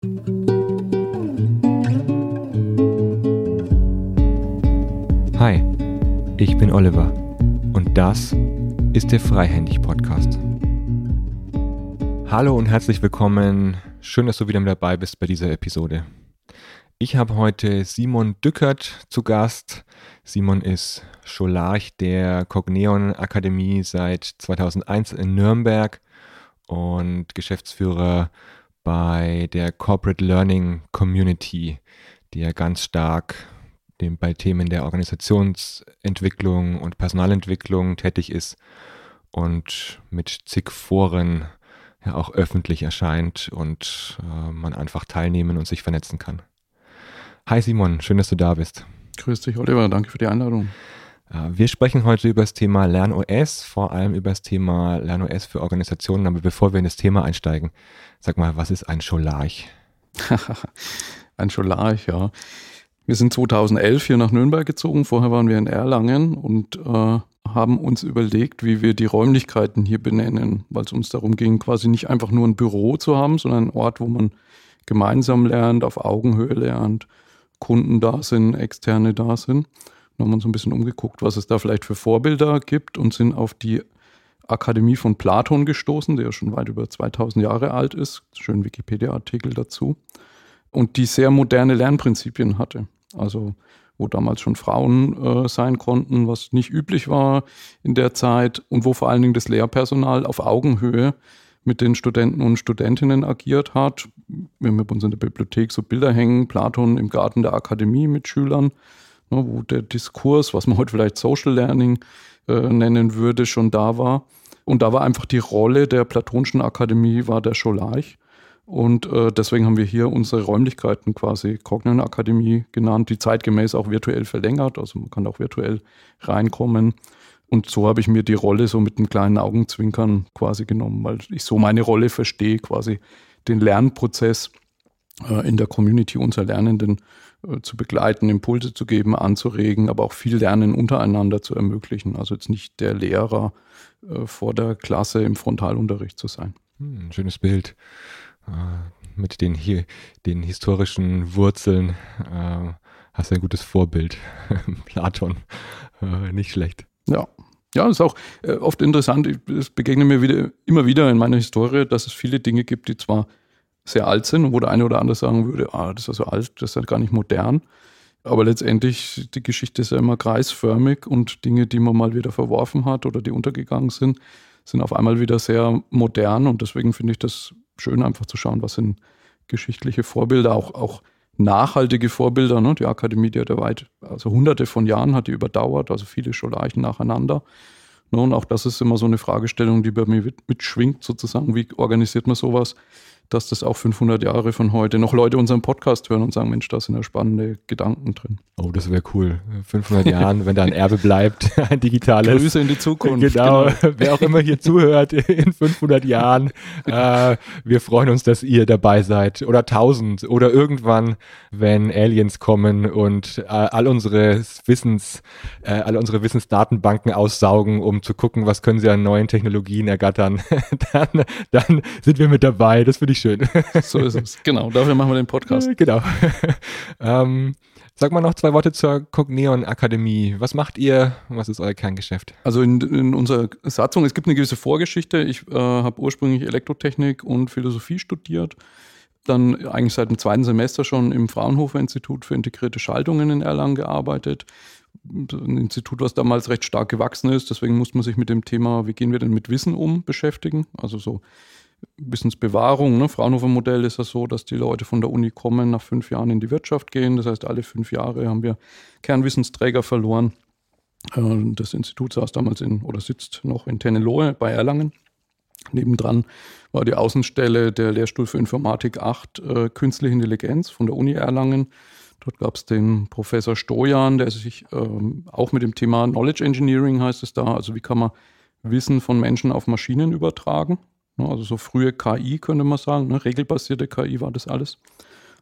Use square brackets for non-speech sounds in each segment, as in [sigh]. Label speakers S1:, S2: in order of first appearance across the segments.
S1: Hi, ich bin Oliver und das ist der Freihändig Podcast. Hallo und herzlich willkommen. Schön, dass du wieder mit dabei bist bei dieser Episode. Ich habe heute Simon Dückert zu Gast. Simon ist Scholarch der Cogneon Akademie seit 2001 in Nürnberg und Geschäftsführer bei der Corporate Learning Community, die ja ganz stark dem, bei Themen der Organisationsentwicklung und Personalentwicklung tätig ist und mit zig Foren ja auch öffentlich erscheint und äh, man einfach teilnehmen und sich vernetzen kann. Hi Simon, schön, dass du da bist.
S2: Grüß dich, Oliver, danke für die Einladung.
S1: Äh, wir sprechen heute über das Thema LernOS, vor allem über das Thema LernOS für Organisationen. Aber bevor wir in das Thema einsteigen, sag mal, was ist ein Scholarch? [laughs]
S2: ein Scholarch, ja. Wir sind 2011 hier nach Nürnberg gezogen. Vorher waren wir in Erlangen und äh, haben uns überlegt, wie wir die Räumlichkeiten hier benennen, weil es uns darum ging, quasi nicht einfach nur ein Büro zu haben, sondern einen Ort, wo man gemeinsam lernt, auf Augenhöhe lernt, Kunden da sind, Externe da sind. Dann haben wir uns ein bisschen umgeguckt, was es da vielleicht für Vorbilder gibt und sind auf die Akademie von Platon gestoßen, der ja schon weit über 2000 Jahre alt ist. Schön Wikipedia-Artikel dazu. Und die sehr moderne Lernprinzipien hatte. Also wo damals schon Frauen äh, sein konnten, was nicht üblich war in der Zeit und wo vor allen Dingen das Lehrpersonal auf Augenhöhe mit den Studenten und Studentinnen agiert hat. Wir haben bei uns in der Bibliothek so Bilder hängen, Platon im Garten der Akademie mit Schülern, ne, wo der Diskurs, was man heute vielleicht Social Learning äh, nennen würde, schon da war. Und da war einfach die Rolle der Platonischen Akademie, war der Scholarch. Und äh, deswegen haben wir hier unsere Räumlichkeiten quasi Cognition Akademie genannt, die zeitgemäß auch virtuell verlängert. Also man kann auch virtuell reinkommen. Und so habe ich mir die Rolle so mit einem kleinen Augenzwinkern quasi genommen, weil ich so meine Rolle verstehe, quasi den Lernprozess äh, in der Community unserer Lernenden zu begleiten, Impulse zu geben, anzuregen, aber auch viel Lernen untereinander zu ermöglichen. Also jetzt nicht der Lehrer äh, vor der Klasse im Frontalunterricht zu sein.
S1: Hm, schönes Bild. Äh, mit den, hier, den historischen Wurzeln äh, hast du ein gutes Vorbild. [laughs] Platon, äh, nicht schlecht.
S2: Ja. Ja, das ist auch äh, oft interessant. Es begegnet mir wieder, immer wieder in meiner Historie, dass es viele Dinge gibt, die zwar sehr alt sind und wo der eine oder andere sagen würde, ah, das ist so alt, das ist ja gar nicht modern. Aber letztendlich, die Geschichte ist ja immer kreisförmig und Dinge, die man mal wieder verworfen hat oder die untergegangen sind, sind auf einmal wieder sehr modern und deswegen finde ich das schön, einfach zu schauen, was sind geschichtliche Vorbilder, auch, auch nachhaltige Vorbilder. Ne? Die Akademie, die hat ja weit, also hunderte von Jahren hat die überdauert, also viele Scholarchen nacheinander. Ne? Und auch das ist immer so eine Fragestellung, die bei mir mitschwingt, sozusagen. Wie organisiert man sowas? Dass das auch 500 Jahre von heute noch Leute unseren Podcast hören und sagen, Mensch, da sind ja spannende Gedanken drin.
S1: Oh, das wäre cool. 500 [laughs] Jahren, wenn da ein Erbe bleibt, [laughs] ein digitales.
S2: Grüße in die Zukunft.
S1: Genau. genau. [laughs] Wer auch immer hier zuhört in 500 Jahren, äh, wir freuen uns, dass ihr dabei seid. Oder 1000 oder irgendwann, wenn Aliens kommen und äh, all unsere Wissens, äh, all unsere Wissensdatenbanken aussaugen, um zu gucken, was können sie an neuen Technologien ergattern, dann, dann sind wir mit dabei. Das würde ich schön. [laughs]
S2: So ist es. Genau, dafür machen wir den Podcast.
S1: Genau. [laughs] ähm, sag mal noch zwei Worte zur Cogneon Akademie. Was macht ihr? Was ist euer Kerngeschäft?
S2: Also in, in unserer Satzung, es gibt eine gewisse Vorgeschichte. Ich äh, habe ursprünglich Elektrotechnik und Philosophie studiert. Dann eigentlich seit dem zweiten Semester schon im Fraunhofer Institut für integrierte Schaltungen in Erlangen gearbeitet ein Institut, was damals recht stark gewachsen ist. Deswegen muss man sich mit dem Thema, wie gehen wir denn mit Wissen um, beschäftigen. Also so Wissensbewahrung. Ne? Fraunhofer-Modell ist das so, dass die Leute von der Uni kommen, nach fünf Jahren in die Wirtschaft gehen. Das heißt, alle fünf Jahre haben wir Kernwissensträger verloren. Äh, das Institut saß damals in oder sitzt noch in Tennelohe bei Erlangen. Nebendran war die Außenstelle der Lehrstuhl für Informatik 8 äh, Künstliche Intelligenz von der Uni Erlangen. Dort gab es den Professor Stojan, der sich ähm, auch mit dem Thema Knowledge Engineering heißt es da, also wie kann man Wissen von Menschen auf Maschinen übertragen. Ne, also so frühe KI könnte man sagen, ne? regelbasierte KI war das alles.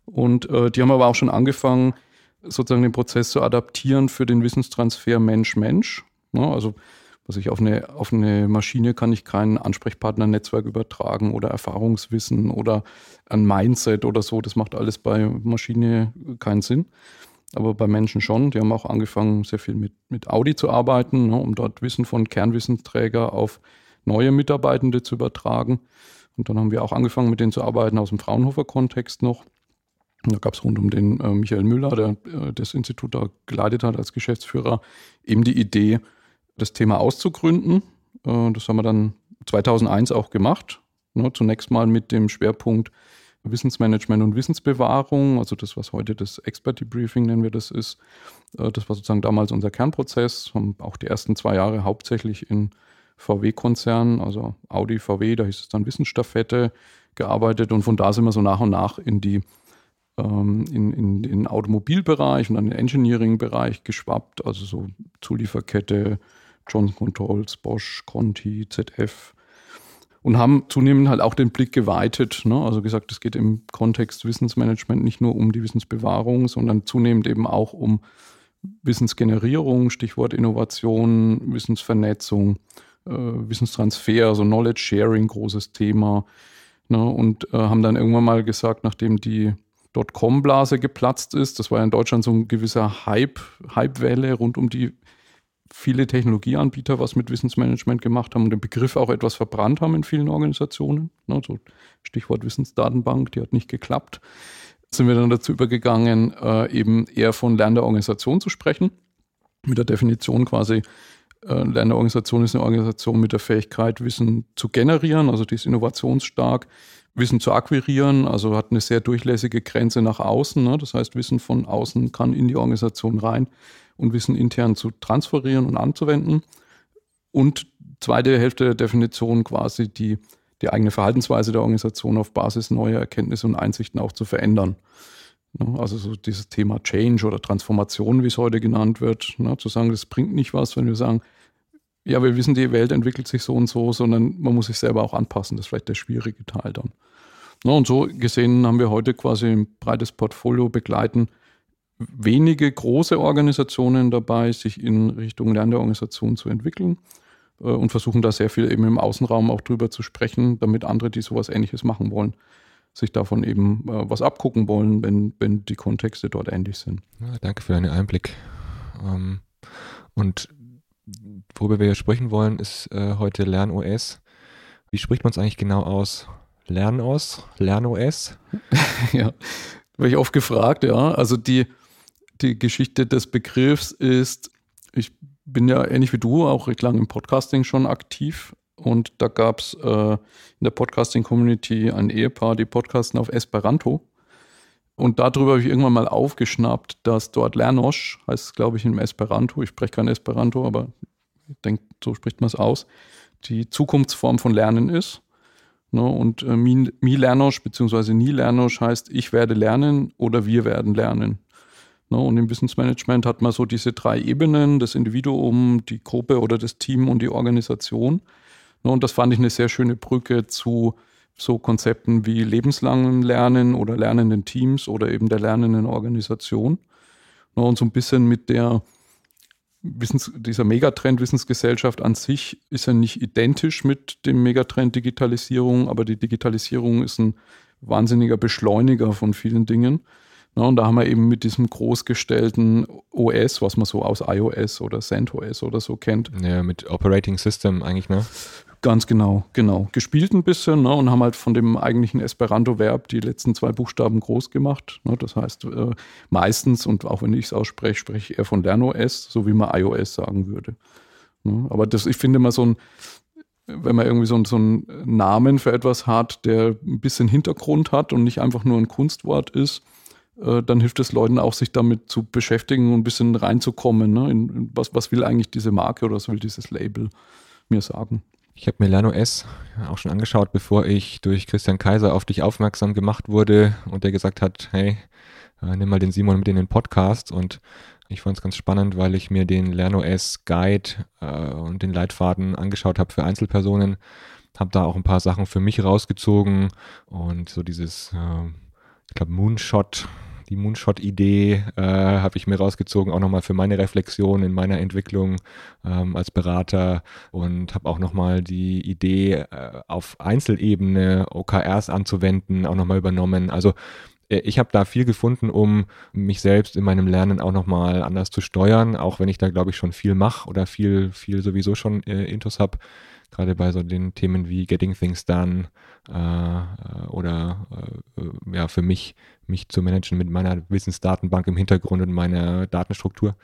S2: Und äh, die haben aber auch schon angefangen, sozusagen den Prozess zu adaptieren für den Wissenstransfer Mensch-Mensch. Ne? Also Also ich auf eine, auf eine Maschine kann ich kein Ansprechpartner-Netzwerk übertragen oder Erfahrungswissen oder ein Mindset oder so. Das macht alles bei Maschine keinen Sinn. Aber bei Menschen schon. Die haben auch angefangen, sehr viel mit, mit Audi zu arbeiten, ne, um dort Wissen von Kernwissensträger auf neue Mitarbeitende zu übertragen. Und dann haben wir auch angefangen, mit denen zu arbeiten aus dem Fraunhofer-Kontext noch. Und da gab es rund um den äh, Michael Müller, der äh, das Institut da geleitet hat als Geschäftsführer, eben die Idee, das Thema auszugründen. Äh, das haben wir dann 2001 auch gemacht. Ne, zunächst mal mit dem Schwerpunkt Wissensmanagement und Wissensbewahrung, also das, was heute das Expert Debriefing nennen wir das ist. Äh, das war sozusagen damals unser Kernprozess, haben auch die ersten zwei Jahre hauptsächlich in VW-Konzernen, also Audi, VW, da hieß es dann Wissensstaffette, gearbeitet und von da sind wir so nach und nach in die ähm, in, in, in den Automobilbereich und dann den Engineering-Bereich geschwappt, also so Zulieferkette, Johnson Controls, Bosch, Conti, ZF und haben zunehmend halt auch den Blick geweitet. Ne? Also gesagt, es geht im Kontext Wissensmanagement nicht nur um die Wissensbewahrung, sondern zunehmend eben auch um Wissensgenerierung, Stichwort Innovation, Wissensvernetzung, Wissenstransfer, also Knowledge Sharing, großes Thema. Ne, und äh, haben dann irgendwann mal gesagt, nachdem die Dotcom-Blase geplatzt ist, das war ja in Deutschland so ein gewisser Hype, Hypewelle rund um die viele Technologieanbieter was mit Wissensmanagement gemacht haben und den Begriff auch etwas verbrannt haben in vielen Organisationen. Ne, so Stichwort Wissensdatenbank, die hat nicht geklappt. Sind wir dann dazu übergegangen, äh, eben eher von Lern der Organisation zu sprechen. Mit der Definition quasi, äh, lernende Organisation ist eine Organisation mit der Fähigkeit, Wissen zu generieren, also die ist innovationsstark, Wissen zu akquirieren, also hat eine sehr durchlässige Grenze nach außen. Ne? Das heißt, Wissen von außen kann in die Organisation rein und Wissen intern zu transferieren und anzuwenden. Und zweite Hälfte der Definition quasi die, die eigene Verhaltensweise der Organisation auf Basis neuer Erkenntnisse und Einsichten auch zu verändern. Ne? Also so dieses Thema Change oder Transformation, wie es heute genannt wird, ne? zu sagen, das bringt nicht was, wenn wir sagen, ja, wir wissen, die Welt entwickelt sich so und so, sondern man muss sich selber auch anpassen. Das ist vielleicht der schwierige Teil dann. Na, und so gesehen haben wir heute quasi ein breites Portfolio begleiten, wenige große Organisationen dabei, sich in Richtung Lernorganisation zu entwickeln äh, und versuchen da sehr viel eben im Außenraum auch drüber zu sprechen, damit andere, die sowas ähnliches machen wollen, sich davon eben äh, was abgucken wollen, wenn, wenn die Kontexte dort ähnlich sind.
S1: Ja, danke für deinen Einblick. Ähm, und worüber wir sprechen wollen, ist äh, heute LernOS. Wie spricht man es eigentlich genau aus? LernOS? LernOS? [laughs]
S2: ja, werde ich oft gefragt, ja. Also die, die Geschichte des Begriffs ist, ich bin ja ähnlich wie du auch recht lange im Podcasting schon aktiv und da gab es äh, in der Podcasting-Community ein Ehepaar, die podcasten auf Esperanto. Und darüber habe ich irgendwann mal aufgeschnappt, dass dort Lernosch, heißt es glaube ich im Esperanto, ich spreche kein Esperanto, aber ich denke, so spricht man es aus, die Zukunftsform von Lernen ist. Ne? Und äh, Mi, Lernosch bzw. Nie Lernosch heißt, ich werde lernen oder wir werden lernen. Ne? Und im Wissensmanagement hat man so diese drei Ebenen, das Individuum, die Gruppe oder das Team und die Organisation. Ne? Und das fand ich eine sehr schöne Brücke zu so Konzepten wie lebenslangem Lernen oder lernenden Teams oder eben der lernenden Organisation. Und so ein bisschen mit der Wissens, dieser Megatrend Wissensgesellschaft an sich ist ja nicht identisch mit dem Megatrend Digitalisierung, aber die Digitalisierung ist ein wahnsinniger Beschleuniger von vielen Dingen. Ja, und da haben wir eben mit diesem großgestellten OS, was man so aus iOS oder CentOS oder so kennt.
S1: Ja, mit Operating System eigentlich, ne?
S2: Ganz genau, genau. Gespielt ein bisschen ne, und haben halt von dem eigentlichen Esperanto-Verb die letzten zwei Buchstaben groß gemacht. Ne, das heißt, äh, meistens, und auch wenn ich es ausspreche, spreche ich eher von LernOS, so wie man iOS sagen würde. Ne, aber das, ich finde mal so ein, wenn man irgendwie so, so einen Namen für etwas hat, der ein bisschen Hintergrund hat und nicht einfach nur ein Kunstwort ist, äh, dann hilft es Leuten auch, sich damit zu beschäftigen und ein bisschen reinzukommen. Ne? In, in was, was will eigentlich diese Marke oder was will dieses Label mir sagen?
S1: Ich habe mir Lano S auch schon angeschaut, bevor ich durch Christian Kaiser auf dich aufmerksam gemacht wurde und der gesagt hat, hey, äh, nimm mal den Simon mit in den Podcast. Und ich fand es ganz spannend, weil ich mir den LernOS Guide äh, und den Leitfaden angeschaut habe für Einzelpersonen, habe da auch ein paar Sachen für mich rausgezogen. Und so dieses, äh, ich glaube Moonshot die Moonshot-Idee äh, habe ich mir rausgezogen, auch nochmal für meine Reflexion in meiner Entwicklung ähm, als Berater und habe auch nochmal die Idee äh, auf Einzelebene OKRs anzuwenden, auch nochmal übernommen. Also äh, ich habe da viel gefunden, um mich selbst in meinem Lernen auch nochmal anders zu steuern, auch wenn ich da, glaube ich, schon viel mache oder viel, viel sowieso schon äh, Intus habe. Gerade bei so den Themen wie Getting Things Done äh, oder äh, ja, für mich, mich zu managen mit meiner Wissensdatenbank im Hintergrund und meiner Datenstruktur.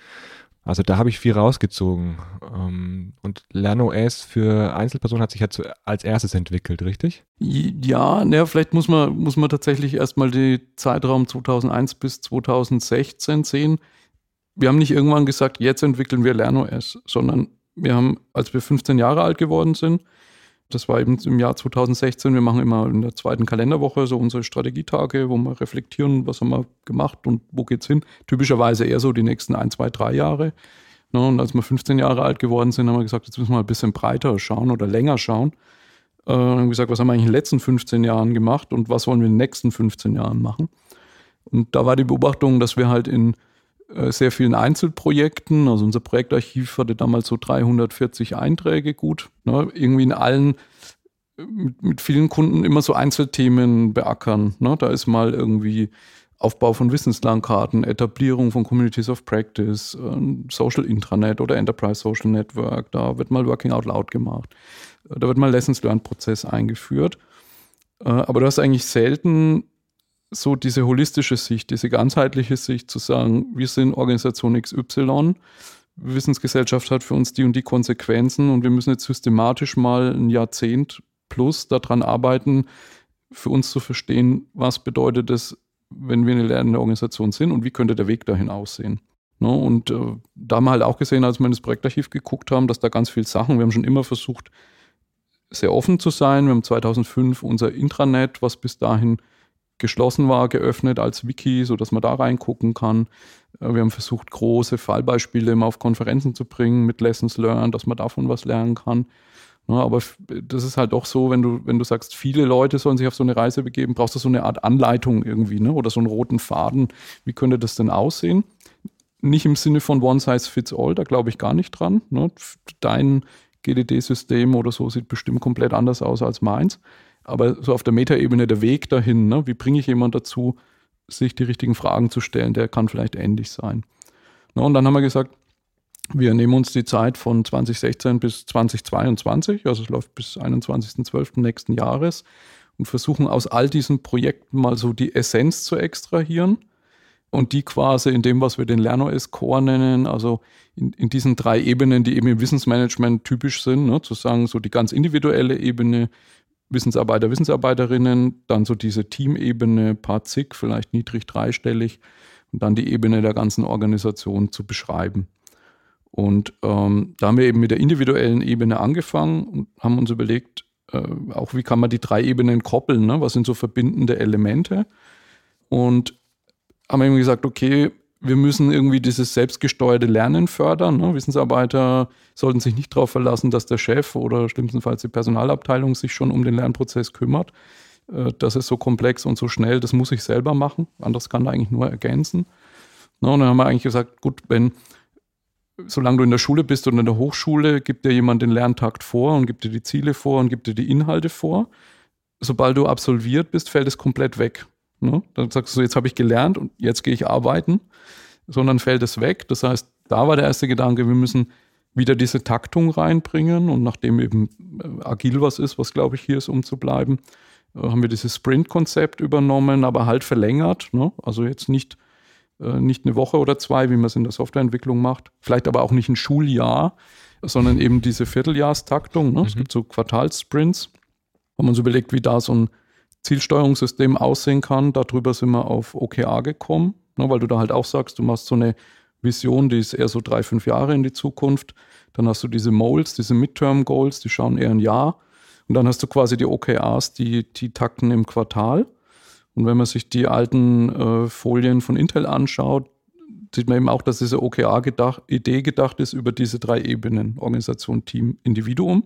S1: Also da habe ich viel rausgezogen. Ähm, und LernOS für Einzelpersonen hat sich ja als erstes entwickelt, richtig?
S2: Ja, naja, vielleicht muss man, muss man tatsächlich erstmal den Zeitraum 2001 bis 2016 sehen. Wir haben nicht irgendwann gesagt, jetzt entwickeln wir LernOS, sondern wir haben, als wir 15 Jahre alt geworden sind, das war eben im Jahr 2016. Wir machen immer in der zweiten Kalenderwoche so unsere Strategietage, wo wir reflektieren, was haben wir gemacht und wo geht's hin. Typischerweise eher so die nächsten ein, zwei, drei Jahre. Ne, und als wir 15 Jahre alt geworden sind, haben wir gesagt, jetzt müssen wir ein bisschen breiter schauen oder länger schauen. Äh, und haben gesagt, was haben wir eigentlich in den letzten 15 Jahren gemacht und was wollen wir in den nächsten 15 Jahren machen. Und da war die Beobachtung, dass wir halt in äh, sehr vielen Einzelprojekten. Also unser Projektarchiv hatte damals so 340 Einträge gut. Ne? Irgendwie in allen, mit, mit, vielen Kunden immer so Einzelthemen beackern. Ne? Da ist mal irgendwie Aufbau von Wissenslandkarten, Etablierung von Communities of Practice, äh, Social Intranet oder Enterprise Social Network. Da wird mal Working Out Loud gemacht. Da wird mal Lessons Learned Prozess eingeführt. Äh, aber du hast eigentlich selten so diese holistische Sicht, diese ganzheitliche Sicht zu sagen, wir sind Organisation XY, Wissensgesellschaft hat für uns die und die Konsequenzen und wir müssen jetzt systematisch mal ein Jahrzehnt plus daran arbeiten, für uns zu verstehen, was bedeutet es, wenn wir eine lernende Organisation sind und wie könnte der Weg dahin aussehen. Ne? Und äh, da haben wir halt auch gesehen, als wir in das Projektarchiv geguckt haben, dass da ganz viele Sachen, wir haben schon immer versucht, sehr offen zu sein. Wir haben 2005 unser Intranet, was bis dahin geschlossen war, geöffnet als Wiki, sodass man da reingucken kann. Äh, wir haben versucht, große Fallbeispiele immer auf Konferenzen zu bringen mit Lessons Learned, dass man davon was lernen kann. Ja, aber das ist halt doch so, wenn du, wenn du sagst, viele Leute sollen sich auf so eine Reise begeben, brauchst du so eine Art Anleitung irgendwie, ne? Oder so einen roten Faden. Wie könnte das denn aussehen? Nicht im Sinne von One Size Fits All, da glaube ich gar nicht dran. Ne? Dein GDD-System oder so sieht bestimmt komplett anders aus als meins aber so auf der Metaebene der Weg dahin, ne? wie bringe ich jemanden dazu, sich die richtigen Fragen zu stellen, der kann vielleicht ähnlich sein. Na, und dann haben wir gesagt, wir nehmen uns die Zeit von 2016 bis 2022, also es läuft bis 21.12. nächsten Jahres und versuchen aus all diesen Projekten mal so die Essenz zu extrahieren und die quasi in dem, was wir den LernOS Core nennen, also in, in diesen drei Ebenen, die eben im Wissensmanagement typisch sind, ne, zu sagen, so die ganz individuelle Ebene, Wissensarbeiter, Wissensarbeiterinnen, dann so diese Teamebene, paar zig, vielleicht niedrig dreistellig und dann die Ebene der ganzen Organisation zu beschreiben. Und ähm, da haben wir eben mit der individuellen Ebene angefangen und haben uns überlegt, äh, auch wie kann man die drei Ebenen koppeln, ne? was sind so verbindende Elemente. Und haben eben gesagt, okay, wir müssen irgendwie dieses selbstgesteuerte Lernen fördern. Ne? Wissensarbeiter sollten sich nicht darauf verlassen, dass der Chef oder schlimmstenfalls die Personalabteilung sich schon um den Lernprozess kümmert. Äh, das ist so komplex und so schnell, das muss ich selber machen. Anders kann er eigentlich nur ergänzen. Ne? Und dann haben wir eigentlich gesagt, gut, wenn, solange du in der Schule bist oder in der Hochschule, gibt dir jemand den Lerntakt vor und gibt dir die Ziele vor und gibt dir die Inhalte vor. Sobald du absolviert bist, fällt es komplett weg. Ne? Dann sagst du, so, jetzt habe ich gelernt und jetzt gehe ich arbeiten, sondern fällt es weg. Das heißt, da war der erste Gedanke, wir müssen wieder diese Taktung reinbringen und nachdem eben äh, agil was ist, was glaube ich hier ist, um zu bleiben, äh, haben wir dieses Sprint-Konzept übernommen, aber halt verlängert. Ne? Also jetzt nicht, äh, nicht eine Woche oder zwei, wie man es in der Softwareentwicklung macht, vielleicht aber auch nicht ein Schuljahr, sondern eben diese Vierteljahrstaktung. Ne? Mhm. Es gibt so Quartalssprints, man so überlegt, wie da so ein Zielsteuerungssystem aussehen kann. Darüber sind wir auf OKA gekommen, ne, weil du da halt auch sagst, du machst so eine Vision, die ist eher so drei, fünf Jahre in die Zukunft. Dann hast du diese Moles, diese Midterm Goals, die schauen eher ein Jahr. Und dann hast du quasi die OKRs, die, die takten im Quartal. Und wenn man sich die alten äh, Folien von Intel anschaut, sieht man eben auch, dass diese OKR-Idee gedacht ist über diese drei Ebenen, Organisation, Team, Individuum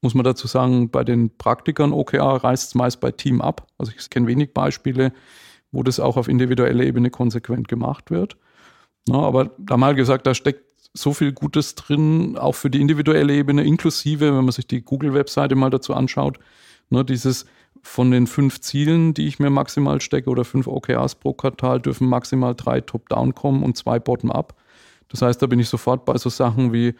S2: muss man dazu sagen, bei den Praktikern OKR reißt es meist bei Team ab. Also ich kenne wenig Beispiele, wo das auch auf individueller Ebene konsequent gemacht wird. Na, aber da mal gesagt, da steckt so viel Gutes drin, auch für die individuelle Ebene, inklusive, wenn man sich die Google-Webseite mal dazu anschaut, ne, dieses von den fünf Zielen, die ich mir maximal stecke, oder fünf OKRs pro Quartal, dürfen maximal drei Top-Down kommen und zwei Bottom-Up. Das heißt, da bin ich sofort bei so Sachen wie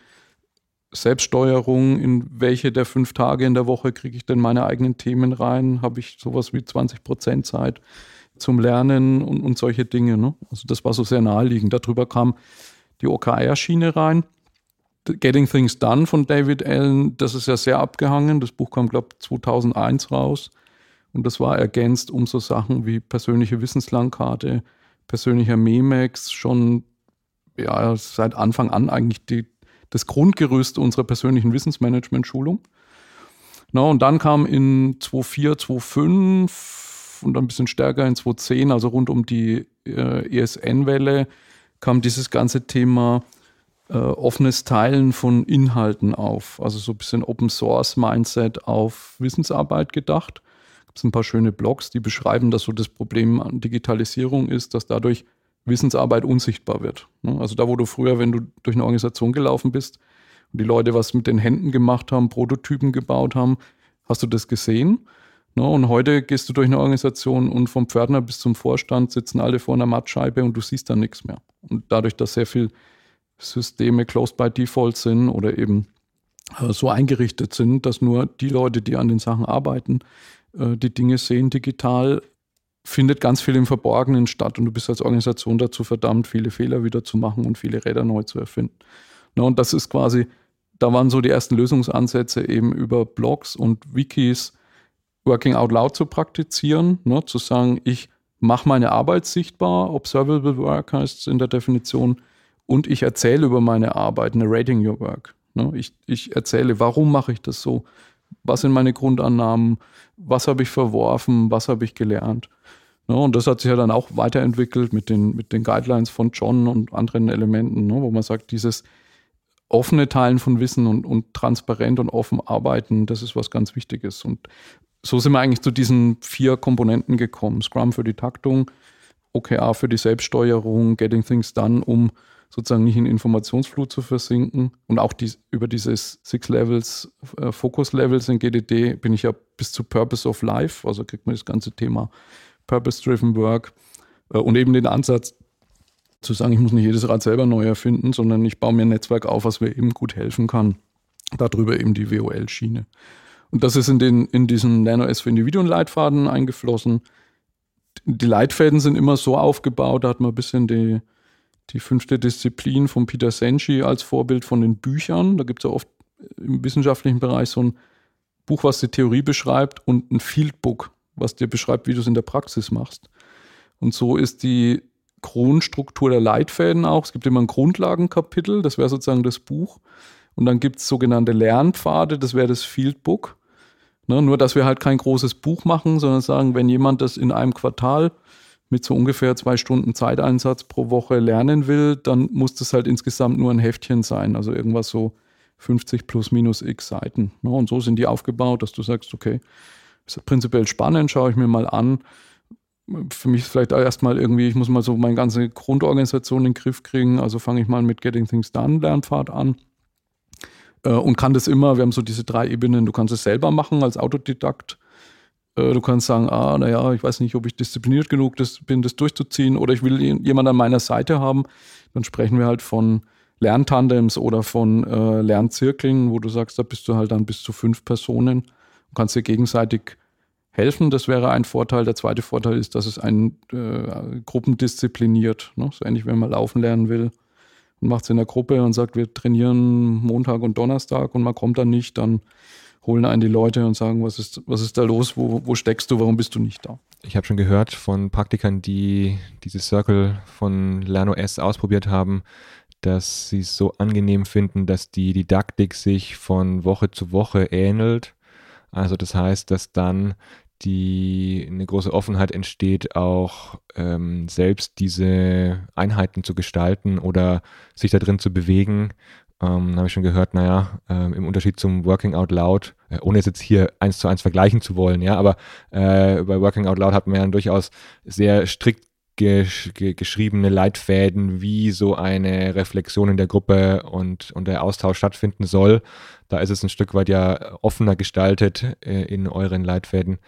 S2: Selbststeuerung, in welche der fünf Tage in der Woche kriege ich denn meine eigenen Themen rein? Habe ich sowas wie 20 Prozent Zeit zum Lernen und, und solche Dinge. Ne? Also das war so sehr naheliegend. Darüber kam die OKR-Schiene rein. Getting Things Done von David Allen, das ist ja sehr abgehangen. Das Buch kam, glaube ich, 2001 raus. Und das war ergänzt um so Sachen wie persönliche Wissenslandkarte, persönlicher Memex, schon ja, seit Anfang an eigentlich die, das Grundgerüst unserer persönlichen Wissensmanagement-Schulung. Na, und dann kam in 2004, 2005 und ein bisschen stärker in 2010, also rund um die äh, ESN-Welle, kam dieses ganze Thema äh, offenes Teilen von Inhalten auf. Also so ein bisschen Open Source Mindset auf Wissensarbeit gedacht. Es ein paar schöne Blogs, die beschreiben, dass so das Problem an Digitalisierung ist, dass dadurch Wissensarbeit unsichtbar wird. Ne? Also da, wo du früher, wenn du durch eine Organisation gelaufen bist und die Leute was mit den Händen gemacht haben, Prototypen gebaut haben, hast du das gesehen. Ne? Und heute gehst du durch eine Organisation und vom Pförtner bis zum Vorstand sitzen alle vor einer Mattscheibe und du siehst da nichts mehr. Und dadurch, dass sehr viele Systeme closed by default sind oder eben äh, so eingerichtet sind, dass nur die Leute, die an den Sachen arbeiten, äh, die Dinge sehen digital, findet ganz viel im Verborgenen statt und du bist als Organisation dazu verdammt, viele Fehler wieder zu machen und viele Räder neu zu erfinden. Na, und das ist quasi, da waren so die ersten Lösungsansätze eben über Blogs und Wikis Working Out Loud zu praktizieren, ne, zu sagen, ich mache meine Arbeit sichtbar, Observable Work heißt es in der Definition, und ich erzähle über meine Arbeit, Narrating Your Work. Ne, ich, ich erzähle, warum mache ich das so, was sind meine Grundannahmen, was habe ich verworfen, was habe ich gelernt. Ja, und das hat sich ja dann auch weiterentwickelt mit den, mit den Guidelines von John und anderen Elementen, ne, wo man sagt, dieses offene Teilen von Wissen und, und transparent und offen arbeiten, das ist was ganz Wichtiges. Und so sind wir eigentlich zu diesen vier Komponenten gekommen. Scrum für die Taktung, OKR für die Selbststeuerung, Getting Things Done, um sozusagen nicht in Informationsflut zu versinken. Und auch die, über dieses Six Levels, äh, Focus Levels in GDD bin ich ja bis zu Purpose of Life, also kriegt man das ganze Thema Purpose-Driven Work äh, und eben den Ansatz zu sagen, ich muss nicht jedes Rad selber neu erfinden, sondern ich baue mir ein Netzwerk auf, was mir eben gut helfen kann. Darüber eben die WOL-Schiene. Und das ist in, den, in diesen Nano S für Individuen-Leitfaden eingeflossen. Die Leitfäden sind immer so aufgebaut, da hat man ein bisschen die, die fünfte Disziplin von Peter Senshi als Vorbild von den Büchern. Da gibt es ja oft im wissenschaftlichen Bereich so ein Buch, was die Theorie beschreibt und ein Fieldbook, was dir beschreibt, wie du es in der Praxis machst. Und so ist die Grundstruktur der Leitfäden auch. Es gibt immer ein Grundlagenkapitel, das wäre sozusagen das Buch. Und dann gibt es sogenannte Lernpfade, das wäre das Fieldbook. Ne, nur, dass wir halt kein großes Buch machen, sondern sagen, wenn jemand das in einem Quartal mit so ungefähr zwei Stunden Zeiteinsatz pro Woche lernen will, dann muss das halt insgesamt nur ein Heftchen sein, also irgendwas so 50 plus minus x Seiten. Ne? Und so sind die aufgebaut, dass du sagst, okay, ist prinzipiell spannend, schaue ich mir mal an. Für mich ist vielleicht erstmal irgendwie, ich muss mal so meine ganze Grundorganisation in den Griff kriegen, also fange ich mal mit Getting Things Done Lernpfad an äh, und kann das immer, wir haben so diese drei Ebenen, du kannst es selber machen als Autodidakt, äh, du kannst sagen, ah, naja, ich weiß nicht, ob ich diszipliniert genug bin, das durchzuziehen oder ich will jemanden an meiner Seite haben. Dann sprechen wir halt von Lerntandems oder von äh, Lernzirkeln, wo du sagst, da bist du halt dann bis zu fünf Personen kannst dir gegenseitig helfen. Das wäre ein Vorteil. Der zweite Vorteil ist, dass es einen äh, gruppendiszipliniert. Ne? So ähnlich, wenn man laufen lernen will und macht es in der Gruppe und sagt, wir trainieren Montag und Donnerstag und man kommt dann nicht, dann holen einen die Leute und sagen, was ist, was ist da los, wo, wo steckst du, warum bist du nicht da?
S1: Ich habe schon gehört von Praktikern, die diese Circle von LernOS ausprobiert haben, dass sie es so angenehm finden, dass die Didaktik sich von Woche zu Woche ähnelt. Also das heißt, dass dann die eine große Offenheit entsteht, auch ähm, selbst diese Einheiten zu gestalten oder sich da drin zu bewegen. Ähm, habe ich schon gehört, naja, äh, im Unterschied zum Working Out Loud, äh, ohne es jetzt hier eins zu eins vergleichen zu wollen, ja, aber äh, bei Working Out Loud hat man ja durchaus sehr strikt gesch geschriebene Leitfäden, wie so eine Reflexion in der Gruppe und, und der Austausch stattfinden soll. Da ist es ein Stück weit ja offener gestaltet äh, in euren Leitfäden,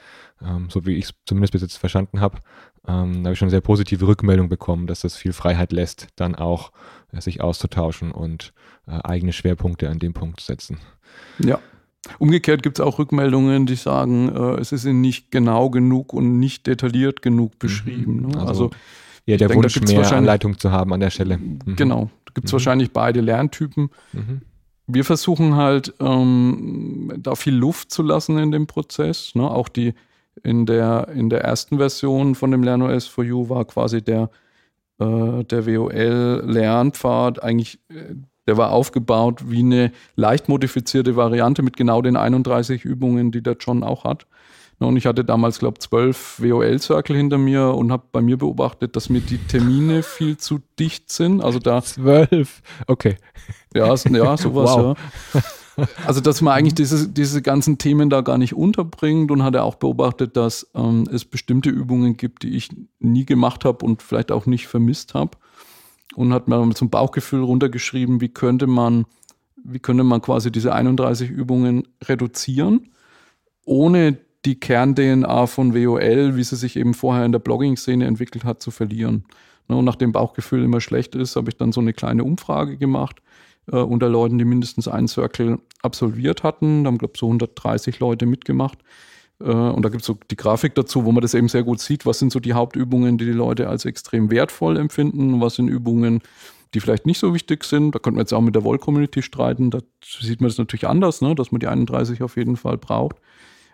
S1: ähm, so wie ich es zumindest bis jetzt verstanden habe. Ähm, da habe ich schon sehr positive Rückmeldung bekommen, dass das viel Freiheit lässt, dann auch äh, sich auszutauschen und äh, eigene Schwerpunkte an dem Punkt setzen.
S2: Ja, Umgekehrt gibt es auch Rückmeldungen, die sagen, äh, es ist ihnen nicht genau genug und nicht detailliert genug beschrieben. Ne?
S1: Also, also ja, der denke, Wunsch, mehr Anleitung zu haben an der Stelle.
S2: Mhm. Genau, da gibt es mhm. wahrscheinlich beide Lerntypen. Mhm. Wir versuchen halt, ähm, da viel Luft zu lassen in dem Prozess. Ne? Auch die in der, in der ersten Version von dem LernOS for You war quasi der, äh, der WOL-Lernpfad eigentlich äh, der war aufgebaut wie eine leicht modifizierte Variante mit genau den 31 Übungen, die der John auch hat. Und ich hatte damals, glaube ich, zwölf WOL-Circle hinter mir und habe bei mir beobachtet, dass mir die Termine [laughs] viel zu dicht sind. Also da.
S1: Zwölf, okay.
S2: Ja, ja [laughs] sowas, wow. ja. Also, dass man eigentlich diese, diese ganzen Themen da gar nicht unterbringt und hat er auch beobachtet, dass ähm, es bestimmte Übungen gibt, die ich nie gemacht habe und vielleicht auch nicht vermisst habe und hat mir zum Bauchgefühl runtergeschrieben, wie könnte man, wie könnte man quasi diese 31 Übungen reduzieren, ohne die Kern-DNA von WOL, wie sie sich eben vorher in der Blogging-Szene entwickelt hat, zu verlieren. Ne, und nachdem Bauchgefühl immer schlecht ist, habe ich dann so eine kleine Umfrage gemacht äh, unter Leuten, die mindestens einen Circle absolviert hatten. Da haben, glaube ich, so 130 Leute mitgemacht. Äh, und da gibt es so die Grafik dazu, wo man das eben sehr gut sieht. Was sind so die Hauptübungen, die die Leute als extrem wertvoll empfinden? Was sind Übungen, die vielleicht nicht so wichtig sind? Da könnte man jetzt auch mit der Wall-Community streiten. Da sieht man das natürlich anders, ne? dass man die 31 auf jeden Fall braucht.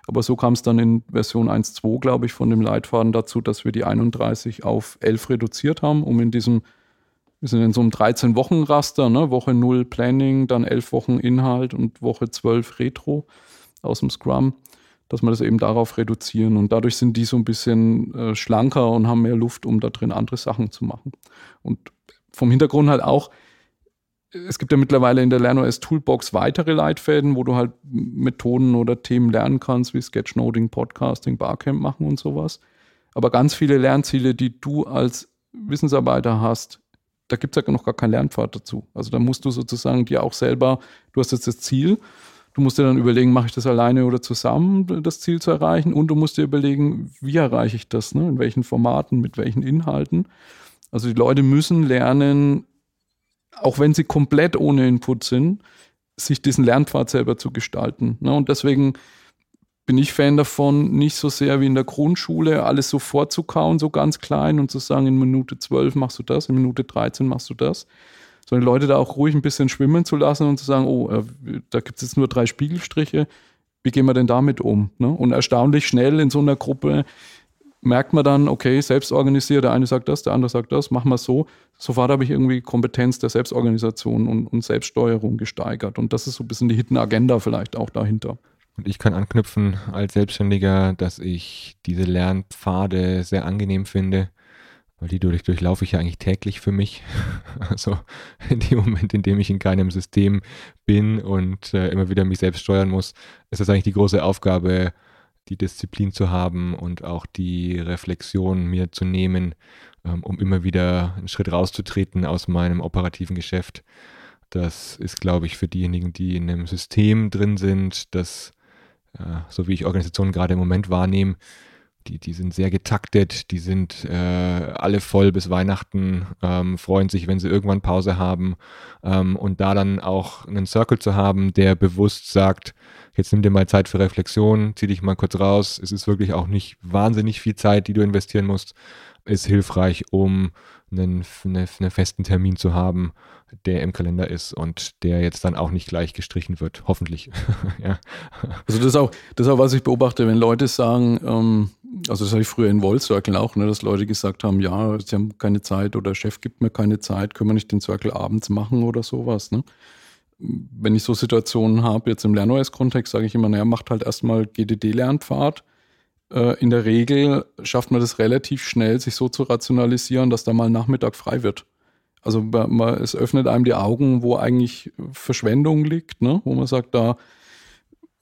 S2: Aber so kam es dann in Version 1.2, glaube ich, von dem Leitfaden dazu, dass wir die 31 auf 11 reduziert haben, um in diesem, wir sind in so einem 13-Wochen-Raster, ne? Woche 0 Planning, dann 11 Wochen Inhalt und Woche 12 Retro aus dem Scrum dass wir das eben darauf reduzieren. Und dadurch sind die so ein bisschen äh, schlanker und haben mehr Luft, um da drin andere Sachen zu machen. Und vom Hintergrund halt auch, es gibt ja mittlerweile in der LernOS Toolbox weitere Leitfäden, wo du halt Methoden oder Themen lernen kannst, wie Sketchnoting, Podcasting, Barcamp machen und sowas. Aber ganz viele Lernziele, die du als Wissensarbeiter hast, da gibt es ja noch gar keinen Lernpfad dazu. Also da musst du sozusagen dir auch selber, du hast jetzt das Ziel Du musst dir dann überlegen, mache ich das alleine oder zusammen, das Ziel zu erreichen. Und du musst dir überlegen, wie erreiche ich das, ne? in welchen Formaten, mit welchen Inhalten. Also die Leute müssen lernen, auch wenn sie komplett ohne Input sind, sich diesen Lernpfad selber zu gestalten. Ne? Und deswegen bin ich Fan davon, nicht so sehr wie in der Grundschule alles so vorzukauen, so ganz klein und zu sagen, in Minute 12 machst du das, in Minute 13 machst du das, sondern Leute da auch ruhig ein bisschen schwimmen zu lassen und zu sagen, oh, äh, da gibt es jetzt nur drei Spiegelstriche, wie gehen wir denn damit um? Ne? Und erstaunlich schnell in so einer Gruppe merkt man dann, okay, selbst organisiert, der eine sagt das, der andere sagt das, machen wir so. Sofort habe ich irgendwie Kompetenz der Selbstorganisation und, und Selbststeuerung gesteigert. Und das ist so ein bisschen die Hidden Agenda vielleicht auch dahinter.
S1: Und ich kann anknüpfen als Selbstständiger, dass ich diese Lernpfade sehr angenehm finde weil die durch, durchlaufe ich ja eigentlich täglich für mich. [laughs] Also in dem Moment, in dem ich in keinem System bin und äh, immer wieder mich selbst steuern muss, ist das eigentlich die große Aufgabe, die Disziplin zu haben und auch die Reflexion mir zu nehmen, ähm, um immer wieder einen Schritt rauszutreten aus meinem operativen Geschäft. Das ist, glaube ich, für diejenigen, die in einem System drin sind, das, äh, so wie ich Organisationen gerade im Moment wahrnehme, die, die sind sehr getaktet, die sind äh, alle voll bis Weihnachten, ähm, freuen sich, wenn sie irgendwann Pause haben. Ähm, und da dann auch einen Circle zu haben, der bewusst sagt, jetzt nimm dir mal Zeit für Reflexion, zieh dich mal kurz raus. Es ist wirklich auch nicht wahnsinnig viel Zeit, die du investieren musst, ist hilfreich, um einen, eine, einen festen Termin zu haben, der im Kalender ist und der jetzt dann auch nicht gleich gestrichen wird, hoffentlich. [laughs] ja.
S2: Also das ist, auch, das ist auch, was ich beobachte, wenn Leute sagen, ähm, also das habe ich früher in Wall Circle auch, ne, dass Leute gesagt haben, ja, sie haben keine Zeit oder Chef gibt mir keine Zeit, können wir nicht den Circle abends machen oder sowas. Ne? Wenn ich so Situationen habe, jetzt im LernOS-Kontext, sage ich immer, naja, macht halt erstmal GDD-Lernpfad. Äh, in der Regel schafft man das relativ schnell, sich so zu rationalisieren, dass da mal Nachmittag frei wird. Also man, es öffnet einem die Augen, wo eigentlich Verschwendung liegt, ne? wo man sagt, da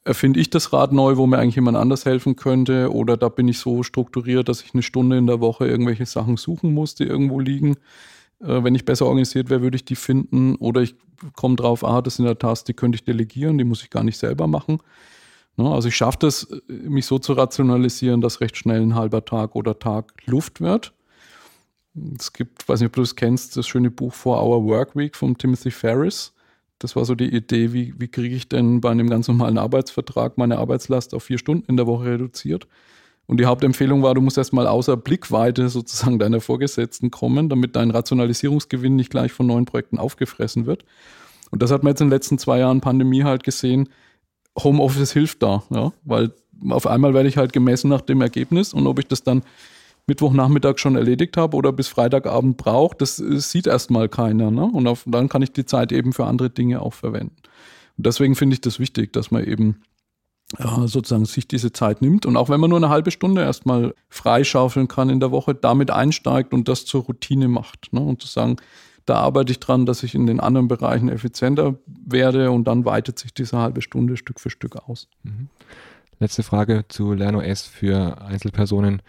S2: erfinde ich das Rad neu, wo mir eigentlich jemand anders helfen könnte oder da bin ich so strukturiert, dass ich eine Stunde in der Woche irgendwelche Sachen suchen muss, die irgendwo liegen. Äh, wenn ich besser organisiert wäre, würde ich die finden oder ich komme drauf, ah, das sind ja Tasks, die könnte ich delegieren, die muss ich gar nicht selber machen. Ne? Also ich schaffe das, mich so zu rationalisieren, dass recht schnell ein halber Tag oder Tag Luft wird. Es gibt, weiß nicht, ob du das kennst, das schöne Buch For Our Work Week von Timothy Ferris. Das war so die Idee, wie, wie kriege ich denn bei einem ganz normalen Arbeitsvertrag meine Arbeitslast auf vier Stunden in der Woche reduziert? Und die Hauptempfehlung war, du musst erstmal außer Blickweite sozusagen deiner Vorgesetzten kommen, damit dein Rationalisierungsgewinn nicht gleich von neuen Projekten aufgefressen wird. Und das hat man jetzt in den letzten zwei Jahren Pandemie halt gesehen. Homeoffice hilft da, ja, weil auf einmal werde ich halt gemessen nach dem Ergebnis und ob ich das dann Mittwochnachmittag schon erledigt habe oder bis Freitagabend brauche, das, das sieht erstmal keiner. Ne? Und auf, dann kann ich die Zeit eben für andere Dinge auch verwenden. Und deswegen finde ich das wichtig, dass man eben ja, sozusagen sich diese Zeit nimmt und auch wenn man nur eine halbe Stunde erstmal freischaufeln kann in der Woche, damit einsteigt und das zur Routine macht. Ne? Und zu sagen, da arbeite ich dran, dass ich in den anderen Bereichen effizienter werde und dann weitet sich diese halbe Stunde Stück für Stück aus. Mhm.
S1: Letzte Frage zu LernOS für Einzelpersonen.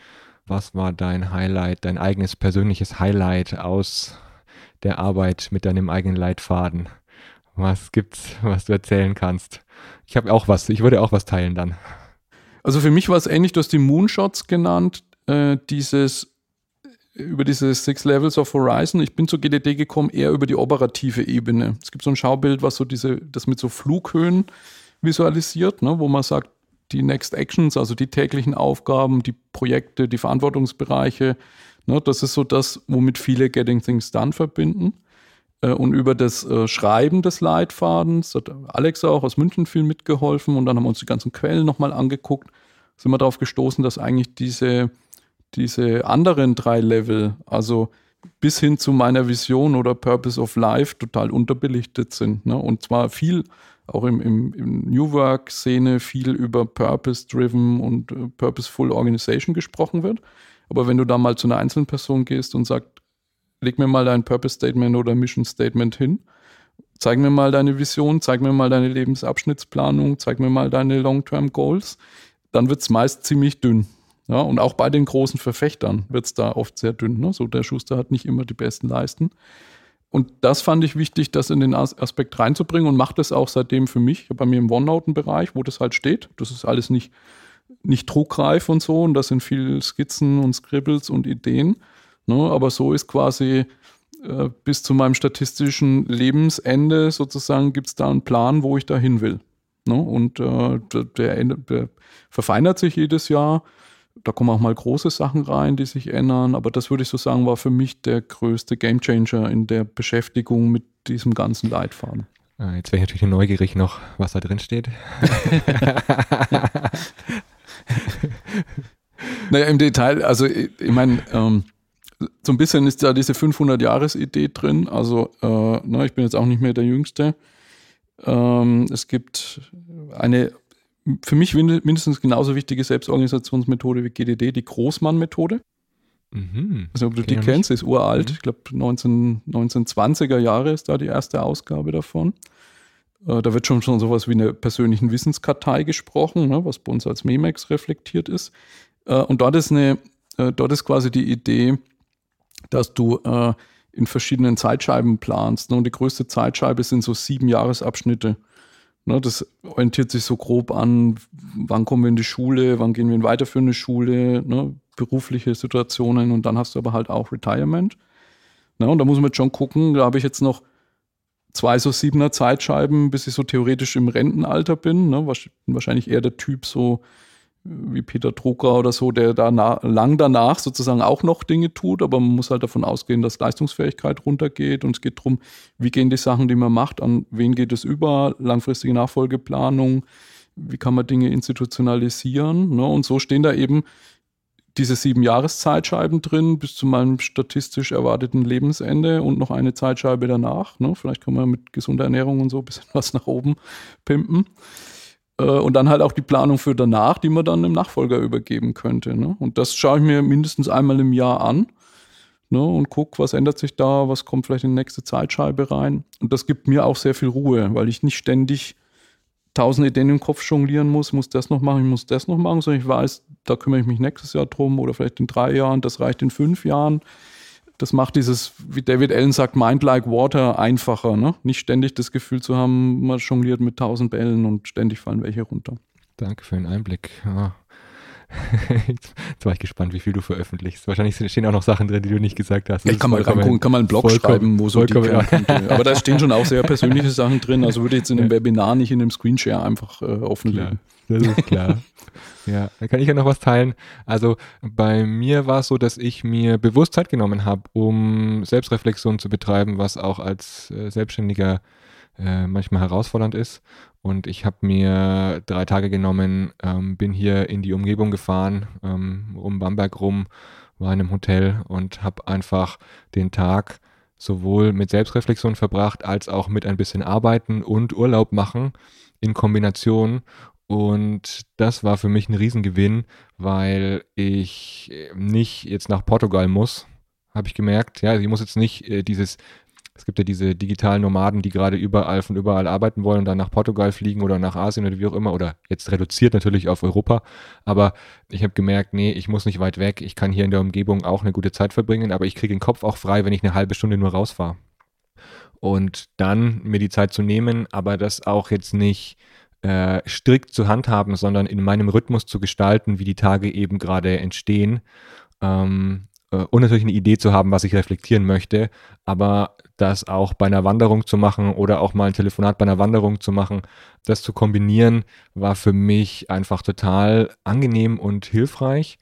S1: Was war dein Highlight, dein eigenes persönliches Highlight aus der Arbeit mit deinem eigenen Leitfaden? Was gibt's, was du erzählen kannst? Ich habe auch was, ich würde auch was teilen dann.
S2: Also für mich war es ähnlich, du hast die Moonshots genannt, äh, dieses über diese Six Levels of Horizon. Ich bin zur GDD gekommen eher über die operative Ebene. Es gibt so ein Schaubild, was so diese, das mit so Flughöhen visualisiert, ne, wo man sagt, die Next Actions, also die täglichen Aufgaben, die Projekte, die Verantwortungsbereiche. Ne, das ist so das, womit viele Getting Things Done verbinden. Äh, und über das äh, Schreiben des Leitfadens hat Alex auch aus München viel mitgeholfen und dann haben wir uns die ganzen Quellen nochmal angeguckt. Sind wir darauf gestoßen, dass eigentlich diese, diese anderen drei Level, also bis hin zu meiner Vision oder Purpose of Life, total unterbelichtet sind. Ne? Und zwar viel auch im, im, im New Work-Szene viel über Purpose-Driven und äh, Purposeful Organization gesprochen wird. Aber wenn du da mal zu einer einzelnen Person gehst und sagst, leg mir mal dein Purpose-Statement oder Mission-Statement hin, zeig mir mal deine Vision, zeig mir mal deine Lebensabschnittsplanung, zeig mir mal deine Long-Term-Goals, dann wird es meist ziemlich dünn. Ja, und auch bei den großen Verfechtern wird es da oft sehr dünn. Ne? So, der Schuster hat nicht immer die besten Leisten. Und das fand ich wichtig, das in den Aspekt reinzubringen und macht es auch seitdem für mich, bei mir im OneNote-Bereich, wo das halt steht. Das ist alles nicht, nicht druckreif und so und das sind viel Skizzen und Scribbles und Ideen. Ne? Aber so ist quasi äh, bis zu meinem statistischen Lebensende sozusagen gibt es da einen Plan, wo ich da hin will. Ne? Und äh, der, der verfeinert sich jedes Jahr da kommen auch mal große Sachen rein, die sich ändern, aber das würde ich so sagen, war für mich der größte Gamechanger in der Beschäftigung mit diesem ganzen Leitfaden.
S1: Ah, jetzt wäre ich natürlich neugierig noch, was da drin steht. [laughs]
S2: naja, im Detail, also ich, ich meine, ähm, so ein bisschen ist da diese 500-Jahres-Idee drin. Also, äh, ne, ich bin jetzt auch nicht mehr der Jüngste. Ähm, es gibt eine für mich mindestens genauso wichtige Selbstorganisationsmethode wie GDD, die Großmann-Methode. Mhm. Also, ob du die kennst, ist uralt. Mhm. Ich glaube, 19, 1920er Jahre ist da die erste Ausgabe davon. Äh, da wird schon schon sowas wie eine persönlichen Wissenskartei gesprochen, ne, was bei uns als Memex reflektiert ist. Äh, und dort ist, eine, äh, dort ist quasi die Idee, dass du äh, in verschiedenen Zeitscheiben planst. Ne, und die größte Zeitscheibe sind so sieben Jahresabschnitte. Ne, das orientiert sich so grob an, wann kommen wir in die Schule, wann gehen wir in weiterführende Schule, ne, berufliche Situationen und dann hast du aber halt auch Retirement. Ne, und da muss man jetzt schon gucken, da habe ich jetzt noch zwei so siebener Zeitscheiben, bis ich so theoretisch im Rentenalter bin. Ne, wahrscheinlich eher der Typ so wie Peter Drucker oder so, der da lang danach sozusagen auch noch Dinge tut, aber man muss halt davon ausgehen, dass Leistungsfähigkeit runtergeht und es geht darum, wie gehen die Sachen, die man macht, an wen geht es über, langfristige Nachfolgeplanung, wie kann man Dinge institutionalisieren ne? und so stehen da eben diese sieben Jahreszeitscheiben drin bis zu meinem statistisch erwarteten Lebensende und noch eine Zeitscheibe danach. Ne? Vielleicht kann man mit gesunder Ernährung und so ein bisschen [laughs] was nach oben pimpen. Äh, und dann halt auch die Planung für danach, die man dann dem Nachfolger übergeben könnte. Ne? Und das schaue ich mir mindestens einmal im Jahr an. ne, und gucke, was ändert sich da, was kommt vielleicht in die nächste Zeitscheibe rein. Und das gibt mir auch sehr viel Ruhe, weil ich nicht ständig tausend Ideen im Kopf jonglieren muss, muss das noch machen, ich muss das noch machen, sondern ich weiß, da kümmere ich mich nächstes Jahr drum oder vielleicht in drei Jahren, das reicht in fünf Jahren. Das macht dieses, wie David Allen sagt, Mind like Water einfacher. Ne? Nicht ständig das Gefühl zu haben, man jongliert mit tausend Bällen und ständig fallen welche runter.
S1: Danke für den Einblick. Ja. Jetzt war ich gespannt, wie viel du veröffentlichst. Wahrscheinlich stehen auch noch Sachen drin, die du nicht gesagt hast.
S2: Ich kann mal reingucken, kann mal einen Blog schreiben, wo so die Kernpunkte. [laughs] Aber da stehen schon auch sehr persönliche Sachen drin. Also würde ich jetzt in dem Webinar nicht in dem Screenshare einfach äh, offenlegen.
S1: Das ist klar. ja, da kann ich ja noch was teilen. Also bei mir war es so, dass ich mir Bewusstheit genommen habe, um Selbstreflexion zu betreiben, was auch als äh, Selbstständiger äh, manchmal herausfordernd ist. Und ich habe mir drei Tage genommen, ähm, bin hier in die Umgebung gefahren, ähm, um Bamberg rum, war in einem Hotel und habe einfach den Tag sowohl mit Selbstreflexion verbracht, als auch mit ein bisschen Arbeiten und Urlaub machen in Kombination. Und das war für mich ein Riesengewinn, weil ich nicht jetzt nach Portugal muss, habe ich gemerkt. Ja, ich muss jetzt nicht äh, dieses es gibt ja diese digitalen Nomaden, die gerade überall von überall arbeiten wollen und dann nach Portugal fliegen oder nach Asien oder wie auch immer oder jetzt reduziert natürlich auf Europa. Aber ich habe gemerkt, nee, ich muss nicht weit weg. Ich kann hier in der Umgebung auch eine gute Zeit verbringen, aber ich kriege den Kopf auch frei, wenn ich eine halbe Stunde nur rausfahre. Und dann mir die Zeit zu nehmen, aber das auch jetzt nicht äh, strikt zu handhaben, sondern in meinem Rhythmus zu gestalten, wie die Tage eben gerade entstehen. Ähm, äh, und natürlich eine Idee zu haben, was ich reflektieren möchte, aber das auch bei einer Wanderung zu machen oder auch mal ein Telefonat bei einer Wanderung zu machen, das zu kombinieren, war für mich einfach total angenehm und hilfreich.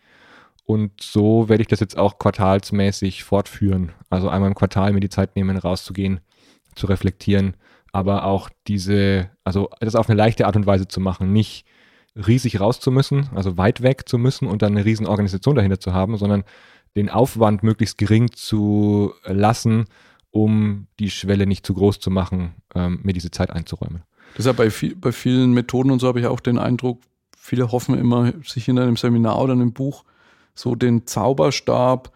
S1: Und so werde ich das jetzt auch quartalsmäßig fortführen. Also einmal im Quartal mir die Zeit nehmen, rauszugehen, zu reflektieren, aber auch diese, also das auf eine leichte Art und Weise zu machen, nicht riesig raus zu müssen, also weit weg zu müssen und dann eine riesen Organisation dahinter zu haben, sondern den Aufwand möglichst gering zu lassen, um die Schwelle nicht zu groß zu machen, ähm, mir diese Zeit einzuräumen.
S2: Deshalb bei, viel, bei vielen Methoden und so habe ich auch den Eindruck, viele hoffen immer, sich in einem Seminar oder einem Buch so den Zauberstab,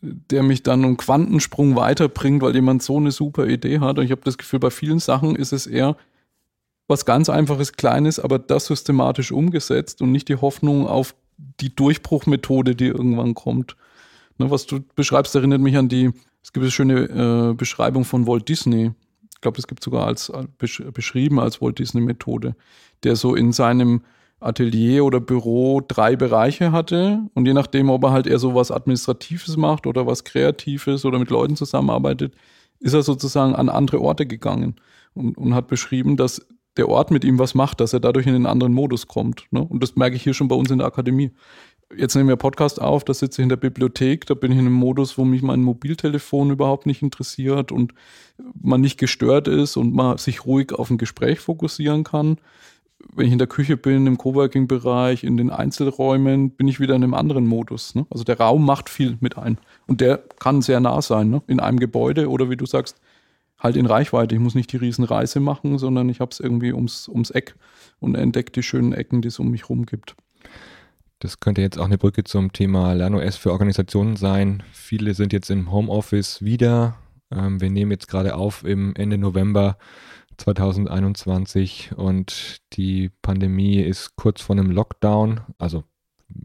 S2: der mich dann einen Quantensprung weiterbringt, weil jemand so eine super Idee hat. Und ich habe das Gefühl, bei vielen Sachen ist es eher was ganz einfaches, kleines, aber das systematisch umgesetzt und nicht die Hoffnung auf die Durchbruchmethode, die irgendwann kommt. Ne, was du beschreibst, erinnert mich an die, es gibt eine schöne äh, Beschreibung von Walt Disney. Ich glaube, es gibt sogar als, besch beschrieben als Walt Disney Methode, der so in seinem Atelier oder Büro drei Bereiche hatte und je nachdem, ob er halt eher so was Administratives macht oder was Kreatives oder mit Leuten zusammenarbeitet, ist er sozusagen an andere Orte gegangen und, und hat beschrieben, dass der Ort mit ihm was macht, dass er dadurch in einen anderen Modus kommt. Ne? Und das merke ich hier schon bei uns in der Akademie jetzt nehmen wir Podcast auf, da sitze ich in der Bibliothek, da bin ich in einem Modus, wo mich mein Mobiltelefon überhaupt nicht interessiert und man nicht gestört ist und man sich ruhig auf ein Gespräch fokussieren kann. Wenn ich in der Küche bin, im Coworking-Bereich, in den Einzelräumen, bin ich wieder in einem anderen Modus. Ne? Also der Raum macht viel mit ein. Und der kann sehr nah sein, ne? in einem Gebäude oder wie du sagst, halt in Reichweite. Ich muss nicht die Riesenreise machen, sondern ich habe es irgendwie ums, ums Eck und entdecke die schönen Ecken, die es um mich herum gibt.
S1: Das könnte jetzt auch eine Brücke zum Thema LernOS für Organisationen sein. Viele sind jetzt im Homeoffice wieder. Ähm, wir nehmen jetzt gerade auf im Ende November 2021 und die Pandemie ist kurz vor einem Lockdown. Also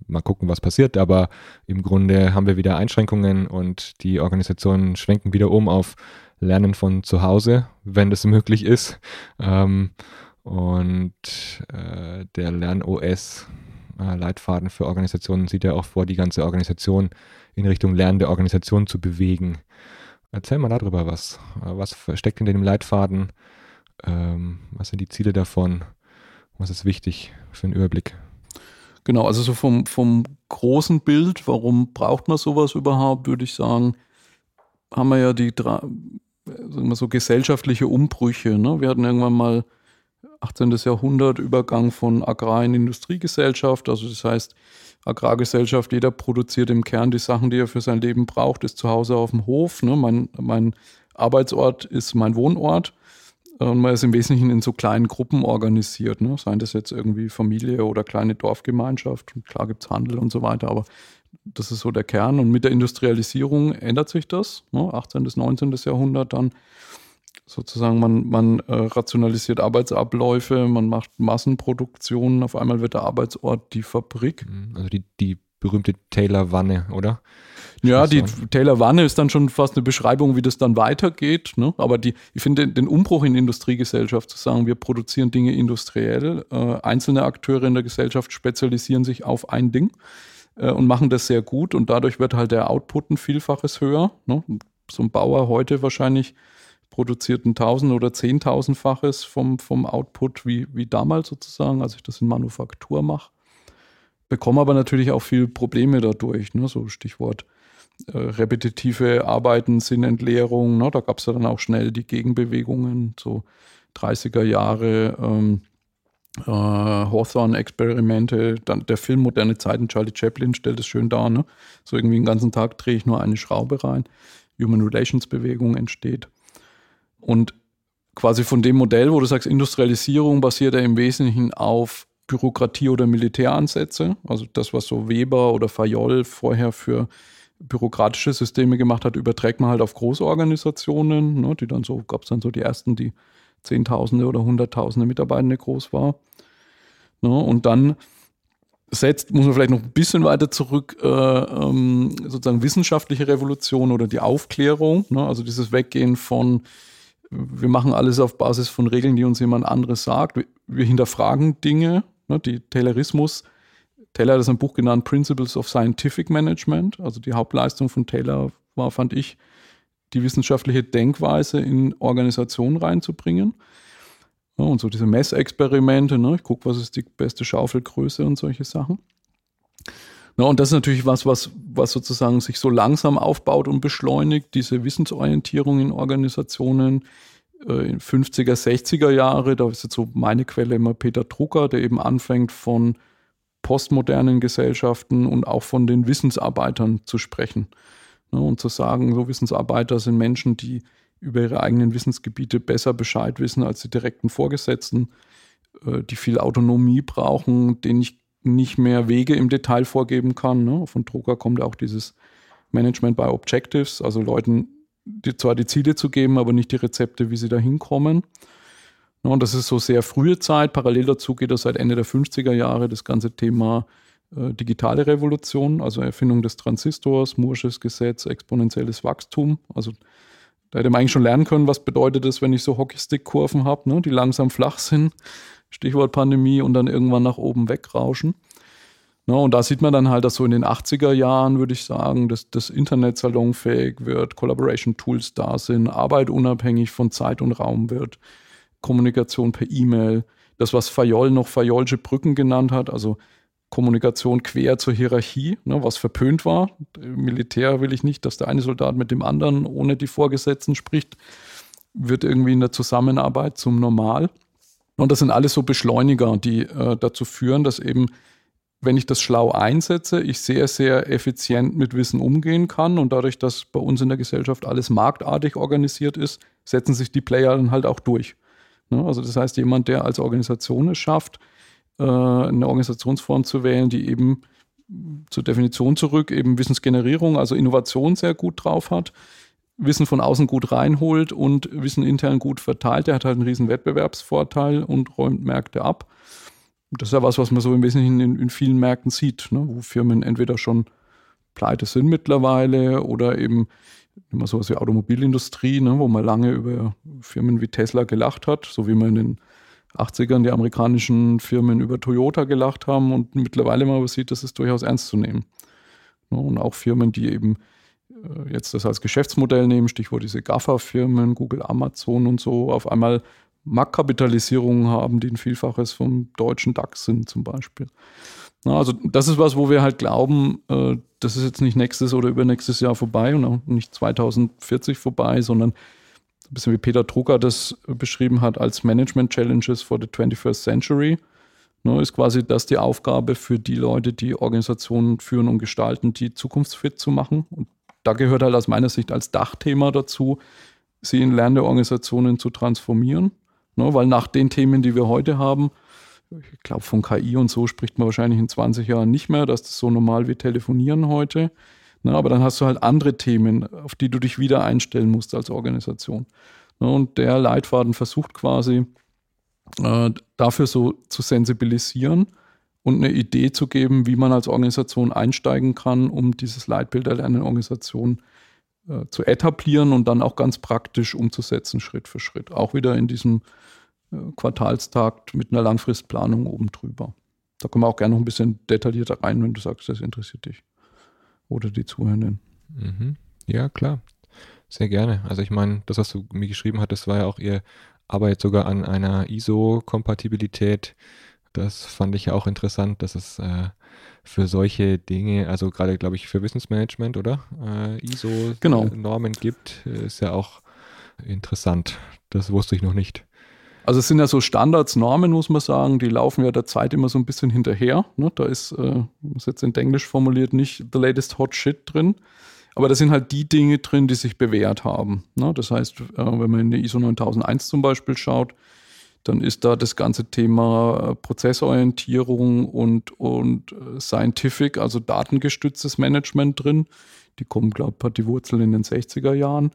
S1: mal gucken, was passiert, aber im Grunde haben wir wieder Einschränkungen und die Organisationen schwenken wieder um auf Lernen von zu Hause, wenn das möglich ist. Ähm, und äh, der LernOS äh, Leitfaden für Organisationen sieht ja auch vor, die ganze Organisation in Richtung lernende Organisation zu bewegen. Erzähl mal darüber was. Äh, was steckt in dem Leitfaden? Ähm, was sind die Ziele davon? Was ist wichtig für einen Überblick?
S2: Genau, also so vom, vom großen Bild, warum braucht man sowas überhaupt, würde ich sagen, haben wir ja die sagen wir so gesellschaftliche Umbrüche. Ne? Wir hatten irgendwann mal 18. Jahrhundert Übergang von Agrar- in Industriegesellschaft. Also das heißt, Agrargesellschaft, jeder produziert im Kern die Sachen, die er für sein Leben braucht, ist zu Hause auf dem Hof. Ne? Mein, mein Arbeitsort ist mein Wohnort. Und man ist im Wesentlichen in so kleinen Gruppen organisiert. Ne? Seien das jetzt irgendwie Familie oder kleine Dorfgemeinschaft. Und klar gibt es Handel und so weiter, aber Das ist so der Kern. Und mit der Industrialisierung ändert sich das. Ne? 18. bis 19. Jahrhundert dann sozusagen, man, man äh, rationalisiert Arbeitsabläufe, man macht Massenproduktionen, auf einmal wird der Arbeitsort die Fabrik.
S1: Mhm. Also die, die berühmte Taylor-Wanne, oder?
S2: Ja, die Taylor-Wanne ist dann schon fast eine Beschreibung, wie das dann weitergeht. Ne? Aber die, ich finde den Umbruch in Industriegesellschaft zu sagen, wir produzieren Dinge industriell, äh, einzelne Akteure in der Gesellschaft spezialisieren sich auf ein Ding äh, und machen das sehr gut und dadurch wird halt der Output ein Vielfaches höher. Ne? So ein Bauer heute wahrscheinlich produziert ein tausend- oder zehntausendfaches vom, vom Output wie, wie damals sozusagen, als ich das in Manufaktur mache. Bekomme aber natürlich auch viel Probleme dadurch, ne? so Stichwort äh, repetitive Arbeiten, Sinnentleerung. Ne? Da gab es ja dann auch schnell die Gegenbewegungen, so 30er Jahre. Ähm, äh, Hawthorne-Experimente, dann der Film Moderne Zeiten, Charlie Chaplin stellt es schön dar, ne? So irgendwie den ganzen Tag drehe ich nur eine Schraube rein. Human Relations Bewegung entsteht. Und quasi von dem Modell, wo du sagst, Industrialisierung basiert ja im Wesentlichen auf Bürokratie oder Militäransätze. Also das, was so Weber oder Fayol vorher für bürokratische Systeme gemacht hat, überträgt man halt auf Großorganisationen, ne, die dann so, gab es dann so die ersten, die Zehntausende oder Hunderttausende Mitarbeitende groß war. Ne, und dann setzt, muss man vielleicht noch ein bisschen weiter zurück, äh, ähm, sozusagen wissenschaftliche Revolution oder die Aufklärung, ne, also dieses Weggehen von wir machen alles auf Basis von Regeln, die uns jemand anderes sagt. Wir, hinterfragen Dinge. Ne, die Taylorismus, Taylor hat das ein Buch genannt, Principles of Scientific Management. Also die Hauptleistung von Taylor war, fand ich, die wissenschaftliche Denkweise in Organisationen reinzubringen. Und so diese Messexperimente, ne? ich gucke, was ist die beste Schaufelgröße und solche Sachen. Ja, und das ist natürlich was, was, was sozusagen sich so langsam aufbaut und beschleunigt, diese Wissensorientierung in Organisationen. Äh, in 50er, 60er Jahre, da ist jetzt so meine Quelle immer Peter Drucker, der eben anfängt von postmodernen Gesellschaften und auch von den Wissensarbeitern zu sprechen. Ja, und zu sagen, so Wissensarbeiter sind Menschen, die über ihre eigenen Wissensgebiete besser Bescheid wissen als die direkten Vorgesetzten, äh, die viel Autonomie brauchen, denen ich nicht mehr Wege im Detail vorgeben kann. Ne? Von Drucker kommt auch dieses Management by Objectives, also Leuten die, zwar die Ziele zu geben, aber nicht die Rezepte, wie sie da hinkommen. Ne? Und das ist so sehr frühe Zeit. Parallel dazu geht das seit Ende der 50er Jahre das ganze Thema äh, digitale Revolution, also Erfindung des Transistors, Moore's Gesetz, exponentielles Wachstum. Also da hätte man eigentlich schon lernen können, was bedeutet es, wenn ich so Hockeystick-Kurven habe, ne, die langsam flach sind Stichwort Pandemie, und dann irgendwann nach oben wegrauschen. Ja, und da sieht man dann halt, dass so in den 80er Jahren, würde ich sagen, dass das Internet salonfähig wird, Collaboration-Tools da sind, Arbeit unabhängig von Zeit und Raum wird, Kommunikation per E-Mail, das, was Fayol noch Fayolsche Brücken genannt hat, also Kommunikation quer zur Hierarchie, ne, was verpönt war. Militär will ich nicht, dass der eine Soldat mit dem anderen ohne die Vorgesetzten spricht, wird irgendwie in der Zusammenarbeit zum Normal. Und das sind alles so Beschleuniger, die äh, dazu führen, dass eben, wenn ich das schlau einsetze, ich sehr, sehr effizient mit Wissen umgehen kann. Und dadurch, dass bei uns in der Gesellschaft alles marktartig organisiert ist, setzen sich die Player dann halt auch durch. Ne? Also das heißt, jemand, der als Organisation es schafft, äh, eine Organisationsform zu wählen, die eben zur Definition zurück eben Wissensgenerierung, also Innovation sehr gut drauf hat, Wissen von außen gut reinholt und Wissen intern gut verteilt. Der hat halt einen riesen Wettbewerbsvorteil und räumt Märkte ab. Das ist ja was, was man so im Wesentlichen in, in vielen Märkten sieht, ne? wo Firmen entweder schon pleite sind mittlerweile oder eben immer sowas wie Automobilindustrie, ne? wo man lange über Firmen wie Tesla gelacht hat, so wie man in den 80ern die amerikanischen Firmen über Toyota gelacht haben und mittlerweile mal sieht, das ist durchaus ernst zu nehmen. Ne? Und auch Firmen, die eben jetzt das als Geschäftsmodell nehmen, Stichwort diese GAFA-Firmen, Google, Amazon und so, auf einmal Marktkapitalisierungen haben, die ein Vielfaches vom deutschen DAX sind zum Beispiel. Na, also das ist was, wo wir halt glauben, äh, das ist jetzt nicht nächstes oder übernächstes Jahr vorbei und auch nicht 2040 vorbei, sondern ein bisschen wie Peter Drucker das beschrieben hat als Management Challenges for the 21st Century. Ne, ist quasi das die Aufgabe für die Leute, die Organisationen führen und gestalten, die zukunftsfit zu machen. Und da gehört halt aus meiner Sicht als Dachthema dazu, sie in lernende Organisationen zu transformieren. Ne, weil nach den Themen, die wir heute haben, ich glaube, von KI und so spricht man wahrscheinlich in 20 Jahren nicht mehr, dass das so normal wie telefonieren heute. Na, aber dann hast du halt andere Themen, auf die du dich wieder einstellen musst als Organisation. Na, und der Leitfaden versucht quasi äh, dafür so zu sensibilisieren und eine Idee zu geben, wie man als Organisation einsteigen kann, um dieses Leitbild der Lernorganisation äh, zu etablieren und dann auch ganz praktisch umzusetzen, Schritt für Schritt. Auch wieder in diesem äh, Quartalstakt mit einer Langfristplanung oben drüber. Da können wir auch gerne noch ein bisschen detaillierter rein, wenn du sagst, das interessiert dich oder die Zuhörenden.
S1: Mhm. Ja, klar. Sehr gerne. Also ich meine, das, was du mir geschrieben hattest, war ja auch ihr Arbeit sogar an einer ISO-Kompatibilität. Das fand ich ja auch interessant, dass es äh, für solche Dinge, also gerade glaube ich für Wissensmanagement, oder? Äh, ISO-Normen genau. gibt, ist ja auch interessant. Das wusste ich noch nicht.
S2: Also es sind ja so Standards, Normen, muss man sagen, die laufen ja der Zeit immer so ein bisschen hinterher. Ne? Da ist, äh, ist jetzt in Englisch formuliert, nicht the latest hot shit drin. Aber da sind halt die Dinge drin, die sich bewährt haben. Ne? Das heißt, äh, wenn man in die ISO 9001 zum Beispiel schaut, dann ist da das ganze Thema äh, Prozessorientierung und, und äh, Scientific, also datengestütztes Management drin. Die kommen, glaube ich, hat die Wurzel in den 60er Jahren.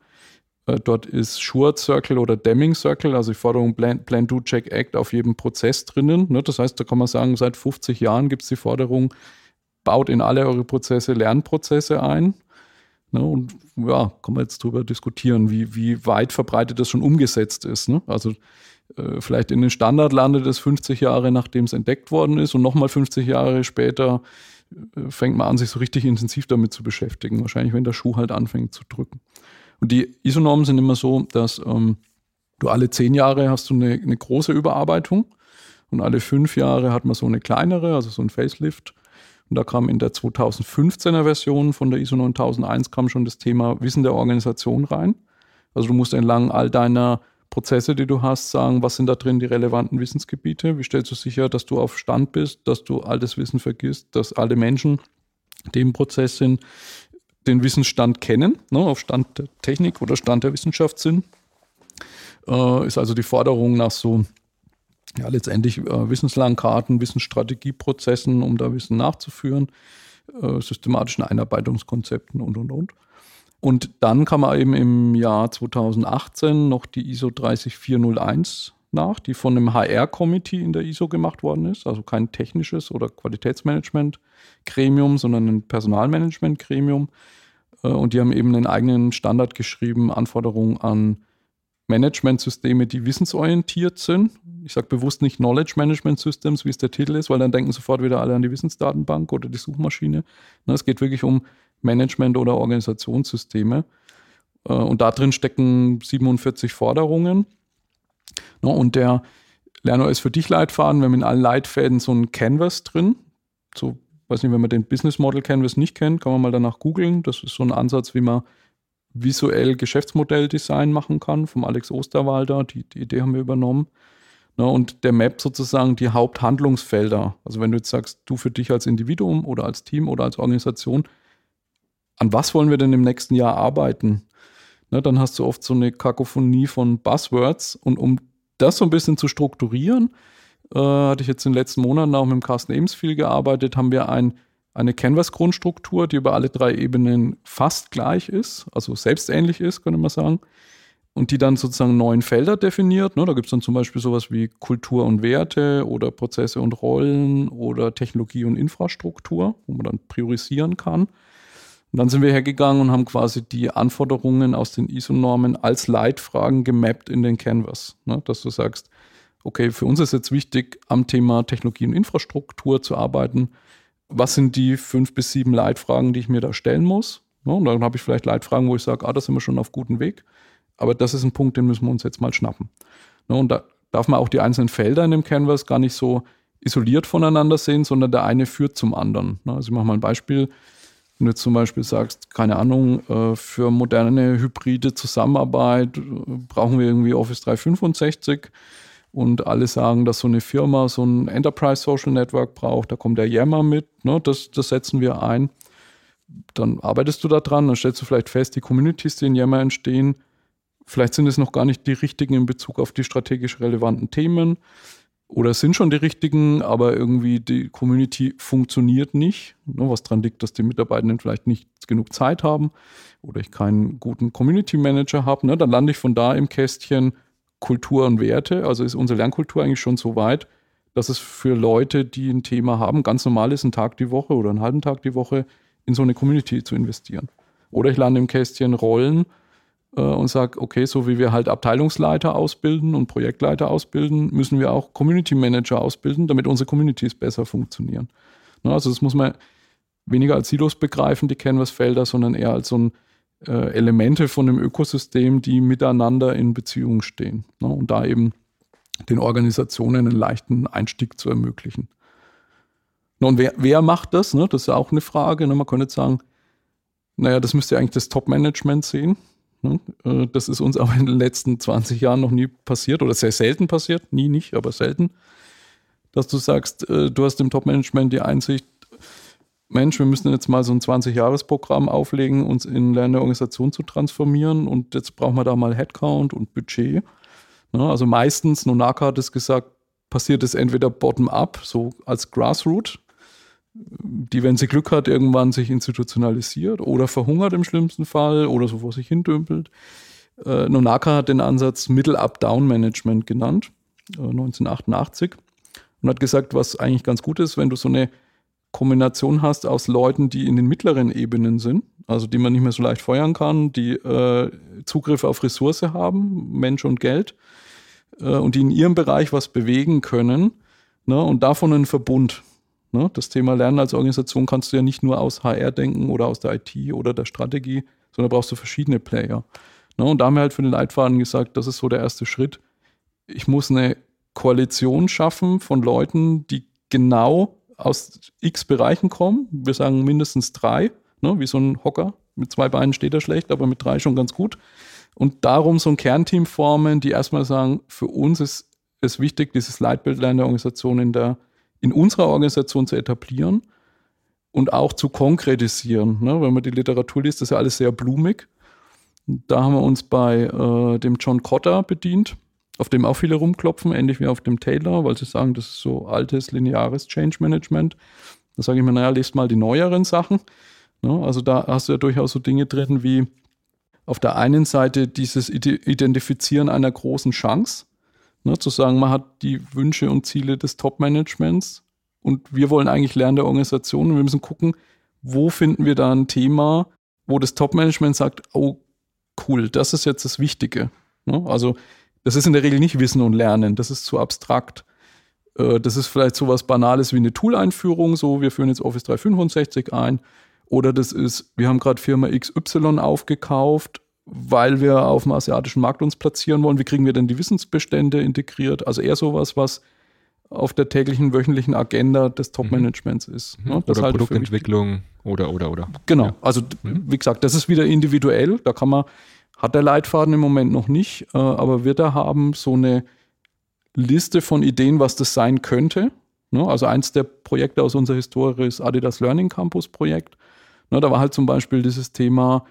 S2: Äh, dort ist Short Circle oder Deming Circle, also die Forderung Plan, Plan, Do, Check, Act auf jedem Prozess drinnen. Ne? Das heißt, da kann man sagen, seit 50 Jahren gibt es die Forderung, baut in alle eure Prozesse Lernprozesse ein. Ne? Und ja, kann man jetzt darüber diskutieren, wie, wie weit verbreitet das schon umgesetzt ist. Ne? Also äh, vielleicht in den Standard landet es 50 Jahre, nachdem es entdeckt worden ist und nochmal 50 Jahre später äh, fängt man an, sich so richtig intensiv damit zu beschäftigen. Wahrscheinlich, wenn der Schuh halt anfängt zu drücken. Und die ISO-Normen sind immer so, dass ähm, du alle zehn Jahre hast du eine, eine große Überarbeitung und alle fünf Jahre hat man so eine kleinere, also so ein Facelift. Und da kam in der 2015er Version von der ISO 9001 kam schon das Thema Wissen der Organisation rein. Also du musst entlang all deiner Prozesse, die du hast, sagen, was sind da drin die relevanten Wissensgebiete? Wie stellst du sicher, dass du auf Stand bist, dass du all das Wissen vergisst, dass alle Menschen, die im Prozess sind, den Wissensstand kennen, ne, auf Stand der Technik oder Stand der Wissenschaft sind? Äh, ist also die Forderung nach so ja, letztendlich äh, Wissenslandkarten, Wissensstrategieprozessen, um da Wissen nachzuführen, äh, systematischen Einarbeitungskonzepten und, und, und. Und dann kam eben im Jahr 2018 noch die ISO 30401 nach, die von einem HR-Committee in der ISO gemacht worden ist, also kein technisches oder Qualitätsmanagement-Gremium, sondern ein Personalmanagement-Gremium. Äh, und die haben eben einen eigenen Standard geschrieben, Anforderungen an Managementsysteme, die wissensorientiert sind. Ich sage bewusst nicht Knowledge Management Systems, wie es der Titel ist, weil dann denken sofort wieder alle an die Wissensdatenbank oder die Suchmaschine. Es geht wirklich um Management- oder Organisationssysteme. Äh, und da drin stecken 47 Forderungen. Und der LernOS für dich Leitfaden, wir haben in allen Leitfäden so ein Canvas drin. So, weiß nicht, wenn man den Business Model Canvas nicht kennt, kann man mal danach googeln. Das ist so ein Ansatz, wie man visuell Geschäftsmodelldesign machen kann, vom Alex Osterwalder. Die, die Idee haben wir übernommen. Ne, und der Map sozusagen die Haupthandlungsfelder. Also wenn du jetzt sagst, du für dich als Individuum oder als Team oder als Organisation, an was wollen wir denn im nächsten Jahr arbeiten? Ne, dann hast du oft so eine Kakophonie von Buzzwords. Und um das so ein bisschen zu strukturieren, äh, hatte ich jetzt in den letzten Monaten auch mit dem Carsten Ems viel gearbeitet, haben wir ein eine Canvas-Grundstruktur, die über alle drei Ebenen fast gleich ist, also selbstähnlich ist, könnte man sagen, und die dann sozusagen neun Felder definiert. Ne? Da gibt es dann zum Beispiel sowas wie Kultur und Werte oder Prozesse und Rollen oder Technologie und Infrastruktur, wo man dann priorisieren kann. Und dann sind wir hergegangen und haben quasi die Anforderungen aus den ISO-Normen als Leitfragen gemappt in den Canvas. Ne? Dass du sagst, okay, für uns ist jetzt wichtig, am Thema Technologie und Infrastruktur zu arbeiten was sind die fünf bis sieben Leitfragen, die ich mir da stellen muss. Ja, und dann habe ich vielleicht Leitfragen, wo ich sage, ah, da sind wir schon auf gutem Weg. Aber das ist ein Punkt, den müssen wir uns jetzt mal schnappen. Ja, und da darf man auch die einzelnen Felder in dem Canvas gar nicht so isoliert voneinander sehen, sondern der eine führt zum anderen. Also ich mache mal ein Beispiel. Wenn du zum Beispiel sagst, keine Ahnung, äh, für moderne hybride Zusammenarbeit äh, brauchen wir irgendwie Office 365 und alle sagen, dass so eine Firma so ein Enterprise Social Network braucht, da kommt der Yammer mit, ne, das, das setzen wir ein. Dann arbeitest du da dran, dann stellst du vielleicht fest, die Communities, die in Yammer entstehen, vielleicht sind es noch gar nicht die richtigen in Bezug auf die strategisch relevanten Themen. Oder sind schon die richtigen, aber irgendwie die Community funktioniert nicht, ne, was daran liegt, dass die Mitarbeitenden vielleicht nicht genug Zeit haben oder ich keinen guten Community Manager habe, ne, dann lande ich von da im Kästchen Kultur und Werte. Also ist unsere Lernkultur eigentlich schon so weit, dass es für Leute, die ein Thema haben, ganz normal ist, einen Tag die Woche oder einen halben Tag die Woche in so eine Community zu investieren. Oder ich lande im Kästchen Rollen und sage, okay, so wie wir halt Abteilungsleiter ausbilden und Projektleiter ausbilden, müssen wir auch Community Manager ausbilden, damit unsere Communities besser funktionieren. Ne, also das muss man weniger als Silos begreifen, die Canvas-Felder, sondern eher als so ein äh, Elemente von einem Ökosystem, die miteinander in Beziehung stehen. Ne, und da eben den Organisationen einen leichten Einstieg zu ermöglichen. und wer, wer macht das? Ne? Das ist auch eine Frage. Ne? Man könnte sagen, naja, das müsste eigentlich das Top-Management sehen. Ne? Äh, das ist uns [laughs] aber in den letzten 20 Jahren noch nie passiert oder sehr selten passiert. Nie nicht, aber selten. Dass du sagst, äh, du hast im Top-Management die Einsicht, Mensch, wir müssen jetzt mal so ein 20-Jahres-Programm auflegen, uns in Lernorganisation zu transformieren und jetzt brauchen wir da mal Headcount und Budget. Ne? Also meistens, Nonaka hat es gesagt, passiert es entweder bottom-up, so als Grassroot, die, wenn sie Glück hat, irgendwann sich institutionalisiert oder verhungert im schlimmsten Fall oder so vor sich hindümpelt. Äh, Nonaka hat den Ansatz Middle-Up-Down-Management genannt, äh, 1988, und hat gesagt, was eigentlich ganz gut ist, wenn du so eine Kombination hast aus Leuten, die in den mittleren Ebenen sind, also die man nicht mehr so leicht feuern kann, die äh, Zugriff auf Ressource haben, Mensch und Geld, äh, und die in ihrem Bereich was bewegen können, ne, und davon einen Verbund. Ne? Das Thema Lernen als Organisation kannst du ja nicht nur aus HR denken oder aus der IT oder der Strategie, sondern brauchst du verschiedene Player. Ne? Und da haben wir halt für den Leitfaden gesagt, das ist so der erste Schritt. Ich muss eine Koalition schaffen von Leuten, die genau aus x Bereichen kommen. Wir sagen mindestens drei, ne? wie so ein Hocker. Mit zwei Beinen steht er schlecht, aber mit drei schon ganz gut. Und darum so ein Kernteam formen, die erstmal sagen, für uns ist es wichtig, dieses Leitbild der Organisation in der in unserer Organisation zu etablieren und auch zu konkretisieren. Ne? Wenn man die Literatur liest, ist ja alles sehr blumig. Da haben wir uns bei äh, dem John Cotter bedient, auf dem auch viele rumklopfen, ähnlich wie auf dem Taylor, weil sie sagen, das ist so altes, lineares Change Management. Da sage ich mir, naja, lest mal die neueren Sachen. Ne? Also da hast du ja durchaus so Dinge drin wie auf der einen Seite dieses Identifizieren einer großen Chance. Ne, zu sagen, man hat die Wünsche und Ziele des Top-Managements und wir wollen eigentlich lernen der Organisation und wir müssen gucken, wo finden wir da ein Thema, wo das Top-Management sagt, oh cool, das ist jetzt das Wichtige. Ne? Also das ist in der Regel nicht Wissen und Lernen, das ist zu abstrakt. Äh, das ist vielleicht so was Banales wie eine Tool-Einführung, so wir führen jetzt Office 365 ein. Oder das ist, wir haben gerade Firma XY aufgekauft weil wir auf dem asiatischen Markt uns platzieren wollen. Wie kriegen wir denn die Wissensbestände integriert? Also eher sowas, was auf der täglichen, wöchentlichen Agenda des Top-Managements ist.
S1: Mhm. Ne? Oder halt Produktentwicklung oder, oder, oder.
S2: Genau. Ja. Also, mhm. wie gesagt, das ist wieder individuell. Da kann man, hat der Leitfaden im Moment noch nicht, äh, aber wird er haben so eine Liste von Ideen, was das sein könnte. Ne? Also, eins der Projekte aus unserer Historie ist Adidas Learning Campus Projekt. Ne? Da war halt zum Beispiel dieses Thema,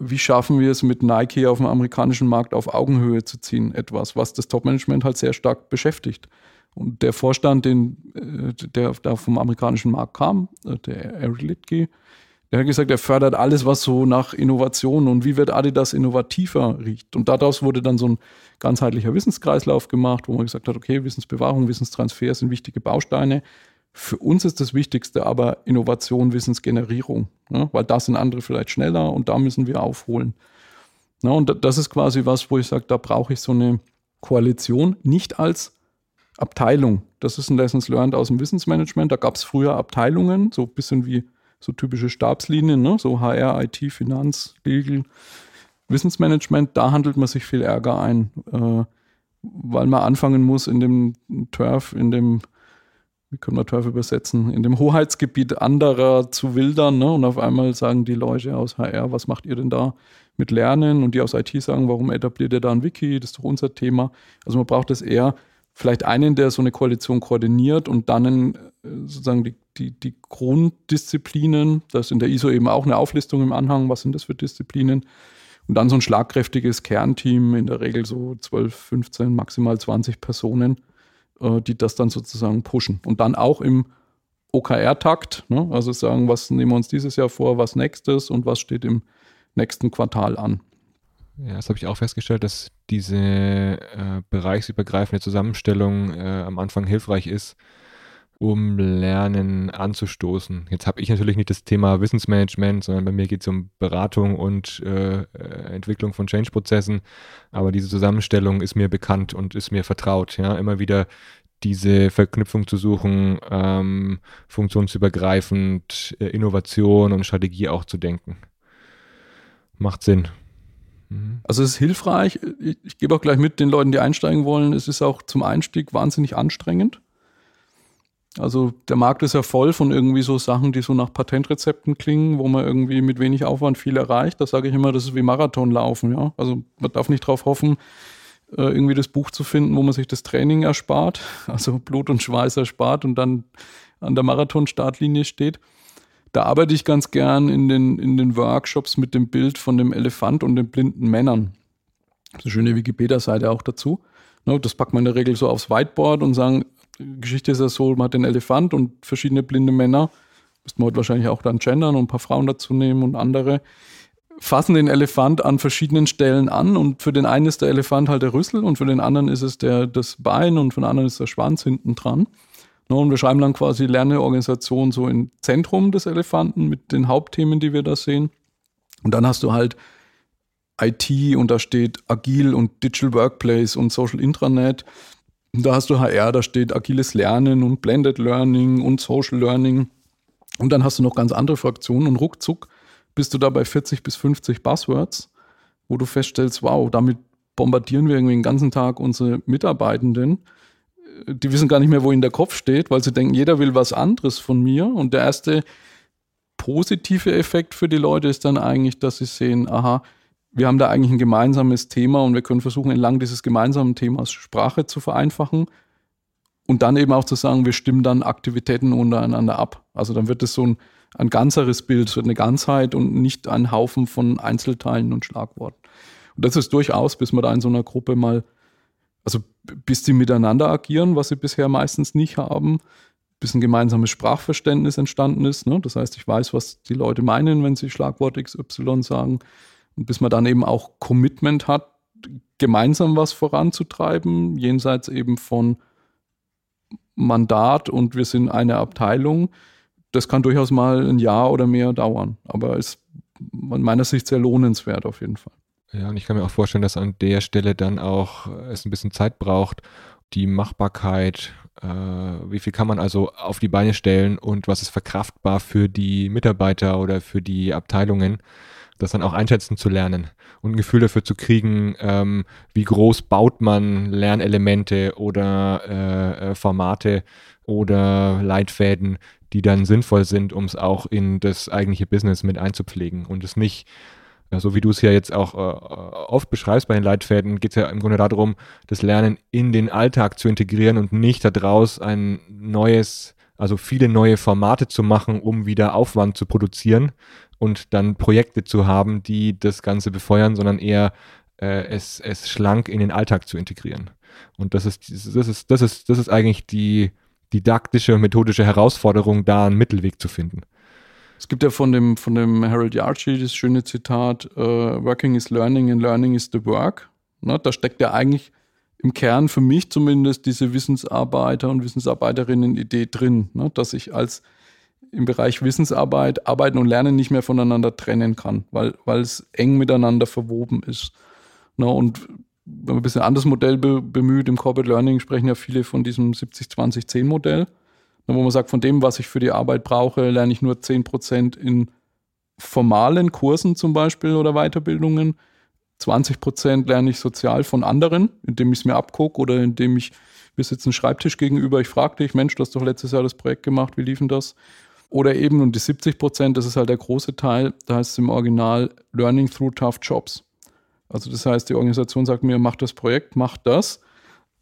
S2: wie schaffen wir es mit Nike auf dem amerikanischen Markt auf Augenhöhe zu ziehen? Etwas, was das Topmanagement halt sehr stark beschäftigt. Und der Vorstand, den, äh, der da vom amerikanischen Markt kam, äh, der Eric Litke, der hat gesagt, er fördert alles, was so nach Innovation und wie wird Adidas innovativer riecht. Und daraus wurde dann so ein ganzheitlicher Wissenskreislauf gemacht, wo man gesagt hat, okay, Wissensbewahrung, Wissenstransfer sind wichtige Bausteine. Für uns ist das Wichtigste aber Innovation, Wissensgenerierung, ne? weil da sind andere vielleicht schneller und da müssen wir aufholen. Ne? Und das ist quasi was, wo ich sage, da brauche ich so eine Koalition, nicht als Abteilung. Das ist ein Lessons Learned aus dem Wissensmanagement. Da gab es früher Abteilungen, so ein bisschen wie so typische Stabslinien, ne? so HR, IT, Finanz, Legal, Wissensmanagement. Da handelt man sich viel Ärger ein, äh, weil man anfangen muss in dem Turf, in dem wie können wir Teufel übersetzen, in dem Hoheitsgebiet anderer zu wildern. Ne? Und auf einmal sagen die Leute aus HR, was macht ihr denn da mit Lernen? Und die aus IT sagen, warum etabliert ihr da ein Wiki? Das ist doch unser Thema. Also man braucht es eher vielleicht einen, der so eine Koalition koordiniert und dann in, äh, sozusagen die, die, die Grunddisziplinen, das ist in der ISO eben auch eine Auflistung im Anhang, was sind das für Disziplinen? Und dann so ein schlagkräftiges Kernteam, in der Regel so 12, 15, maximal 20 Personen, äh, die das dann sozusagen pushen. Und dann auch im OKR-Takt, ne? also sagen, was nehmen wir uns dieses Jahr vor, was nächstes und was steht im nächsten Quartal an.
S1: Ja, das habe ich auch festgestellt, dass diese äh, bereichsübergreifende Zusammenstellung äh, am Anfang hilfreich ist, um Lernen anzustoßen. Jetzt habe ich natürlich nicht das Thema Wissensmanagement, sondern bei mir geht es um Beratung und äh, Entwicklung von Change-Prozessen. Aber diese Zusammenstellung ist mir bekannt und ist mir vertraut. Ja, immer wieder diese Verknüpfung zu suchen, ähm, funktionsübergreifend, äh, Innovation und Strategie auch zu denken. Macht Sinn.
S2: Mhm. Also es ist hilfreich. Ich, ich gebe auch gleich mit den Leuten, die einsteigen wollen. Es ist auch zum Einstieg wahnsinnig anstrengend. Also der Markt ist ja voll von irgendwie so Sachen, die so nach Patentrezepten klingen, wo man irgendwie mit wenig Aufwand viel erreicht. Das sage ich immer, das ist wie Marathonlaufen. Ja? Also man darf nicht darauf hoffen, äh, irgendwie das Buch zu finden, wo man sich das Training erspart, [laughs] also Blut und Schweiß erspart und dann an der Marathon-Startlinie steht. Da arbeite ich ganz gern in den, in den Workshops mit dem Bild von dem Elefant und den blinden Männern. Ist eine schöne Wikipedia-Seite auch dazu. Ne, das packt man in der Regel so aufs Whiteboard und sagen, Geschichte ist ja so, man hat den Elefant und verschiedene blinde Männer. Müssten wir heute wahrscheinlich auch dann gendern und ein paar Frauen dazu nehmen und andere fassen den Elefant an verschiedenen Stellen an und für den einen ist der Elefant halt der Rüssel und für den anderen ist es der, das Bein und für den anderen ist der Schwanz hinten dran. Und wir schreiben dann quasi Lerneorganisation so im Zentrum des Elefanten mit den Hauptthemen, die wir da sehen. Und dann hast du halt IT und da steht Agil und Digital Workplace und Social Intranet. Da hast du HR, da steht agiles Lernen und Blended Learning und Social Learning. Und dann hast du noch ganz andere Fraktionen und ruckzuck bist du da bei 40 bis 50 Buzzwords, wo du feststellst, wow, damit bombardieren wir irgendwie den ganzen Tag unsere Mitarbeitenden. Die wissen gar nicht mehr, wo ihnen der Kopf steht, weil sie denken, jeder will was anderes von mir. Und der erste positive Effekt für die Leute ist dann eigentlich, dass sie sehen, aha, wir haben da eigentlich ein gemeinsames Thema und wir können versuchen, entlang dieses gemeinsamen Themas Sprache zu vereinfachen und dann eben auch zu sagen, wir stimmen dann Aktivitäten untereinander ab. Also dann wird es so ein ein ganzeres Bild, so eine Ganzheit und nicht ein Haufen von Einzelteilen und Schlagworten. Und das ist durchaus, bis man da in so einer Gruppe mal, also bis die miteinander agieren, was sie bisher meistens nicht haben, bis ein gemeinsames Sprachverständnis entstanden ist. Ne? Das heißt, ich weiß, was die Leute meinen, wenn sie Schlagwort XY sagen. Und bis man dann eben auch Commitment hat, gemeinsam was voranzutreiben, jenseits eben von Mandat und wir sind eine Abteilung, das kann durchaus mal ein Jahr oder mehr dauern, aber ist an meiner Sicht sehr lohnenswert auf jeden Fall.
S1: Ja, und ich kann mir auch vorstellen, dass an der Stelle dann auch es ein bisschen Zeit braucht, die Machbarkeit, äh, wie viel kann man also auf die Beine stellen und was ist verkraftbar für die Mitarbeiter oder für die Abteilungen, das dann auch einschätzen zu lernen und ein Gefühl dafür zu kriegen, ähm, wie groß baut man Lernelemente oder äh, äh Formate oder Leitfäden, die dann sinnvoll sind, um es auch in das eigentliche Business mit einzupflegen und es nicht, so wie du es ja jetzt auch äh, oft beschreibst bei den Leitfäden, geht es ja im Grunde darum, das Lernen in den Alltag zu integrieren und nicht daraus ein neues, also viele neue Formate zu machen, um wieder Aufwand zu produzieren und dann Projekte zu haben, die das Ganze befeuern, sondern eher äh, es, es schlank in den Alltag zu integrieren. Und das ist, das ist, das ist, das ist eigentlich die, didaktische und methodische Herausforderung, da einen Mittelweg zu finden.
S2: Es gibt ja von dem, von dem Harold Yarchi das schöne Zitat, uh, Working is learning and learning is the work. Ne, da steckt ja eigentlich im Kern für mich zumindest diese Wissensarbeiter und Wissensarbeiterinnen-Idee drin, ne, dass ich als im Bereich Wissensarbeit Arbeiten und Lernen nicht mehr voneinander trennen kann, weil, weil es eng miteinander verwoben ist. Ne, und wenn man ein bisschen anderes Modell be bemüht, im Corporate Learning sprechen ja viele von diesem 70-20-10-Modell, wo man sagt, von dem, was ich für die Arbeit brauche, lerne ich nur 10% in formalen Kursen zum Beispiel oder Weiterbildungen. 20% lerne ich sozial von anderen, indem ich es mir abgucke oder indem ich, wir sitzen Schreibtisch gegenüber, ich frage dich, Mensch, du hast doch letztes Jahr das Projekt gemacht, wie lief denn das? Oder eben, und die 70% das ist halt der große Teil, da heißt es im Original Learning through tough jobs. Also das heißt, die Organisation sagt mir, mach das Projekt, mach das,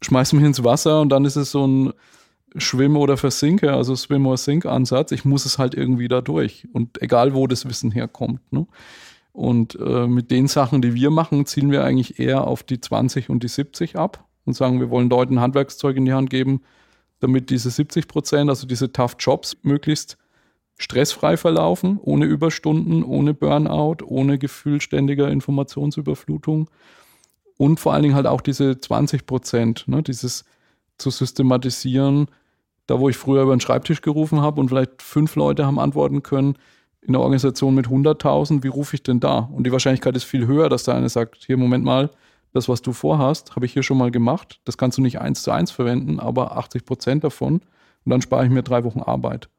S2: schmeiß mich ins Wasser und dann ist es so ein Schwimme oder Versinke, also Swim or Sink Ansatz. Ich muss es halt irgendwie da durch und egal wo das Wissen herkommt. Ne? Und äh, mit den Sachen, die wir machen, zielen wir eigentlich eher auf die 20 und die 70 ab. und sagen, wir wollen Leuten Handwerkszeug in die Hand geben, damit diese 70 Prozent, also diese Tough Jobs, möglichst stressfrei verlaufen, ohne Überstunden, ohne Burnout, ohne gefühlständiger Informationsüberflutung und vor allen Dingen halt auch diese 20 Prozent, ne, dieses zu systematisieren, da wo ich früher über den Schreibtisch gerufen habe und vielleicht fünf Leute haben antworten können, in einer Organisation mit 100.000, wie rufe ich denn da? Und die Wahrscheinlichkeit ist viel höher, dass da einer sagt, hier, Moment mal, das, was du vorhast, habe ich hier schon mal gemacht. Das kannst du nicht eins zu eins verwenden, aber 80 Prozent davon. Und dann spare ich mir drei Wochen Arbeit.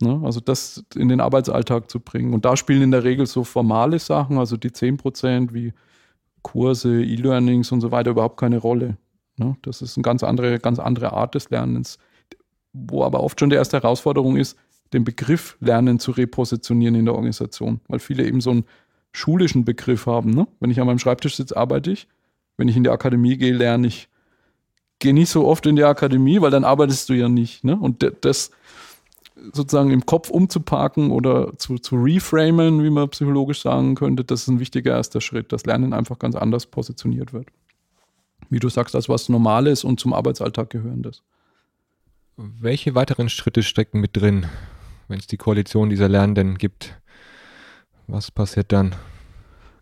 S2: Ne? Also das in den Arbeitsalltag zu bringen. Und da spielen in der Regel so formale Sachen, also die 10 Prozent wie Kurse, E-Learnings und so weiter überhaupt keine Rolle. Ne? Das ist eine ganz andere, ganz andere Art des Lernens, wo aber oft schon die erste Herausforderung ist, den Begriff Lernen zu repositionieren in der Organisation, weil viele eben so einen schulischen Begriff haben. Ne? Wenn ich an meinem Schreibtisch sitze, arbeite ich. Wenn ich in die Akademie gehe, lerne ich. Gehe nicht so oft in die Akademie, weil dann arbeitest du ja nicht. Ne? Und das sozusagen im Kopf umzuparken oder zu, zu reframen, wie man psychologisch sagen könnte, das ist ein wichtiger erster Schritt, dass Lernen einfach ganz anders positioniert wird. Wie du sagst, als was Normales und zum Arbeitsalltag gehörendes.
S1: Welche weiteren Schritte stecken mit drin, wenn es die Koalition dieser Lernenden gibt? Was passiert dann?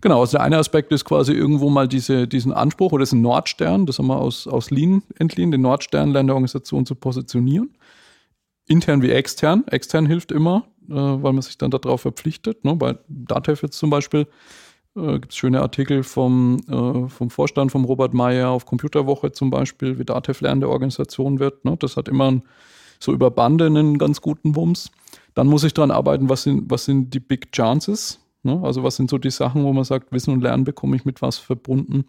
S2: Genau, also der eine Aspekt ist quasi irgendwo mal diese, diesen Anspruch oder diesen Nordstern, das haben wir aus, aus Lean entliehen, den Nordstern Lernderorganisation zu positionieren intern wie extern. Extern hilft immer, äh, weil man sich dann darauf verpflichtet. Ne? Bei Datev jetzt zum Beispiel äh, gibt es schöne Artikel vom, äh, vom Vorstand, vom Robert Meyer auf Computerwoche zum Beispiel, wie Datev lernende Organisation wird. Ne? Das hat immer ein, so über Bande einen ganz guten Wumms. Dann muss ich daran arbeiten, was sind, was sind die Big Chances? Ne? Also was sind so die Sachen, wo man sagt, Wissen und Lernen bekomme ich mit was verbunden,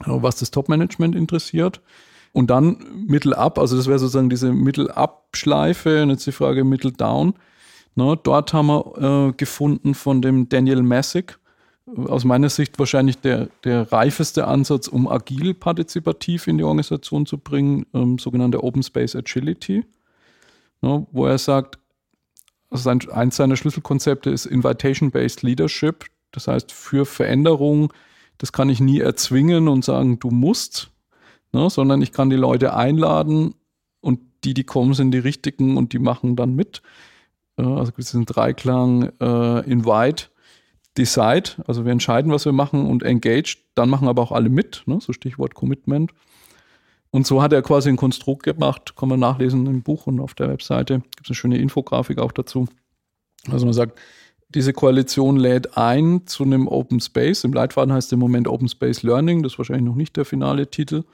S2: äh, was das Top-Management interessiert. Und dann Mittel ab, also das wäre sozusagen diese Mittel-Up-Schleife und jetzt die Frage Mittel-Down. Ne, dort haben wir äh, gefunden von dem Daniel Messick, aus meiner Sicht wahrscheinlich der, der reifeste Ansatz, um agil partizipativ in die Organisation zu bringen, ähm, sogenannte Open Space Agility, ne, wo er sagt, also sein, eins seiner Schlüsselkonzepte ist Invitation-Based Leadership. Das heißt, für Veränderung, das kann ich nie erzwingen und sagen, du musst, ne, sondern ich kann die Leute einladen und die, die kommen, sind die richtigen und die machen dann mit. Äh, also diesen Dreiklang äh, Invite, Decide, also wir entscheiden, was wir machen und Engage, dann machen aber auch alle mit, ne, so Stichwort Commitment. Und so hat er quasi ein Konstrukt gemacht, kann man nachlesen im Buch und auf der Webseite. Gibt es eine schöne Infografik auch dazu. Also man sagt, diese Koalition lädt ein zu einem Open Space. Im Leitfaden heißt es im Moment Open Space Learning, das ist wahrscheinlich noch nicht der finale Titel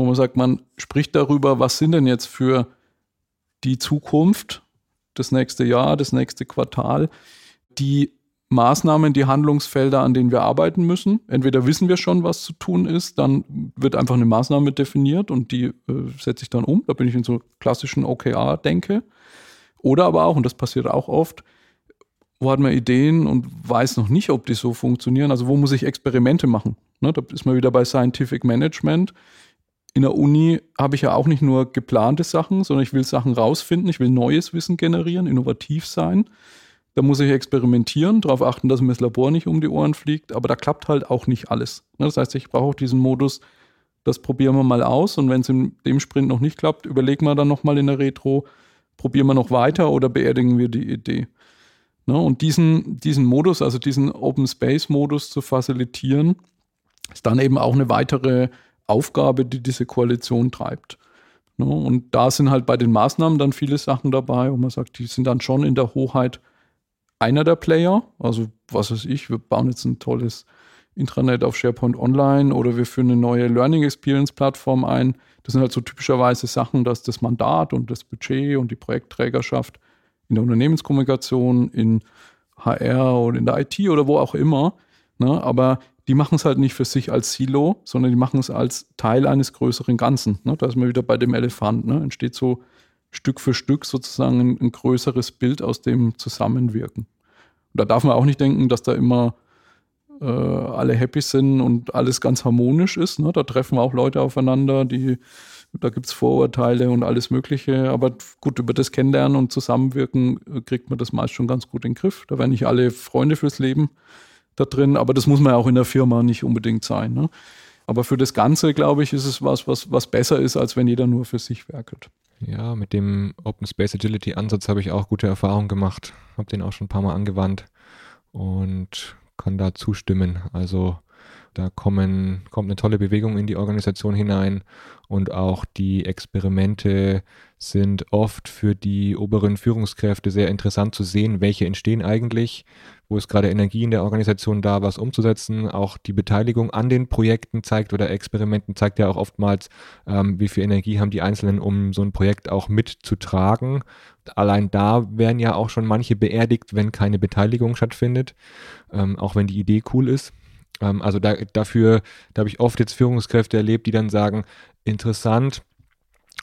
S2: man sagt, man spricht darüber, was sind denn jetzt für die Zukunft, das nächste Jahr, das nächste Quartal, die Maßnahmen, die Handlungsfelder, an denen wir arbeiten müssen. Entweder wissen wir schon, was zu tun ist, dann wird einfach eine Maßnahme definiert und die äh, setze ich dann um. Da bin ich in so klassischen OKR-Denke. Oder aber auch, und das passiert auch oft, wo hat man Ideen und weiß noch nicht, ob die so funktionieren. Also wo muss ich Experimente machen? Ne, da ist man wieder bei Scientific Management in der Uni habe ich ja auch nicht nur geplante Sachen, sondern ich will Sachen rausfinden, ich will neues Wissen generieren, innovativ sein. Da muss ich experimentieren, darauf achten, dass mir das Labor nicht um die Ohren fliegt, aber da klappt halt auch nicht alles. Ne, das heißt, ich brauche auch diesen Modus, das probieren wir mal aus und wenn es in dem Sprint noch nicht klappt, überlegen wir dann nochmal in der Retro, probieren wir noch weiter oder beerdigen wir die Idee. Ne, und diesen, diesen Modus, also diesen Open Space Modus zu facilitieren, ist dann eben auch eine weitere Aufgabe, die diese Koalition treibt. Ne? Und da sind halt bei den Maßnahmen dann viele Sachen dabei, wo man sagt, die sind dann schon in der Hoheit einer der Player. Also, was weiß ich, wir bauen jetzt ein tolles Intranet auf SharePoint Online oder wir führen eine neue Learning Experience Plattform ein. Das sind halt so typischerweise Sachen, dass das Mandat und das Budget und die Projektträgerschaft in der Unternehmenskommunikation, in HR oder in der IT oder wo auch immer. Ne? Aber die machen es halt nicht für sich als Silo, sondern die machen es als Teil eines größeren Ganzen. Ne? Da ist man wieder bei dem Elefant. Ne? Entsteht so Stück für Stück sozusagen ein, ein, größeres Bild aus dem Zusammenwirken. Und da darf man auch nicht denken, dass da immer äh, alle happy sind und alles ganz harmonisch ist. Ne? Da treffen auch Leute aufeinander, die da gibt es Vorurteile und alles Mögliche. Aber gut, über das Kennenlernen und Zusammenwirken äh, kriegt man das meist schon ganz gut in den Griff. Da werden nicht alle Freunde fürs Leben da drin, aber das muss man ja auch in der Firma nicht unbedingt sein. Ne? Aber für das Ganze, glaube ich, ist es was, was, was besser ist, als wenn jeder nur für sich werkelt.
S1: Ja, mit dem Open Space Agility Ansatz habe ich auch gute Erfahrungen gemacht. Habe den auch schon ein paar Mal angewandt und kann da zustimmen. Also da kommen, kommt eine tolle Bewegung in die Organisation hinein und auch die Experimente sind oft für die oberen Führungskräfte sehr interessant zu sehen, welche entstehen eigentlich, wo ist gerade Energie in der Organisation da, was umzusetzen. Auch die Beteiligung an den Projekten zeigt oder Experimenten zeigt ja auch oftmals, ähm, wie viel Energie haben die Einzelnen, um so ein Projekt auch mitzutragen. Allein da werden ja auch schon manche beerdigt, wenn keine Beteiligung stattfindet, ähm, auch wenn die Idee cool ist. Ähm, also da, dafür, da habe ich oft jetzt Führungskräfte erlebt, die dann sagen, interessant,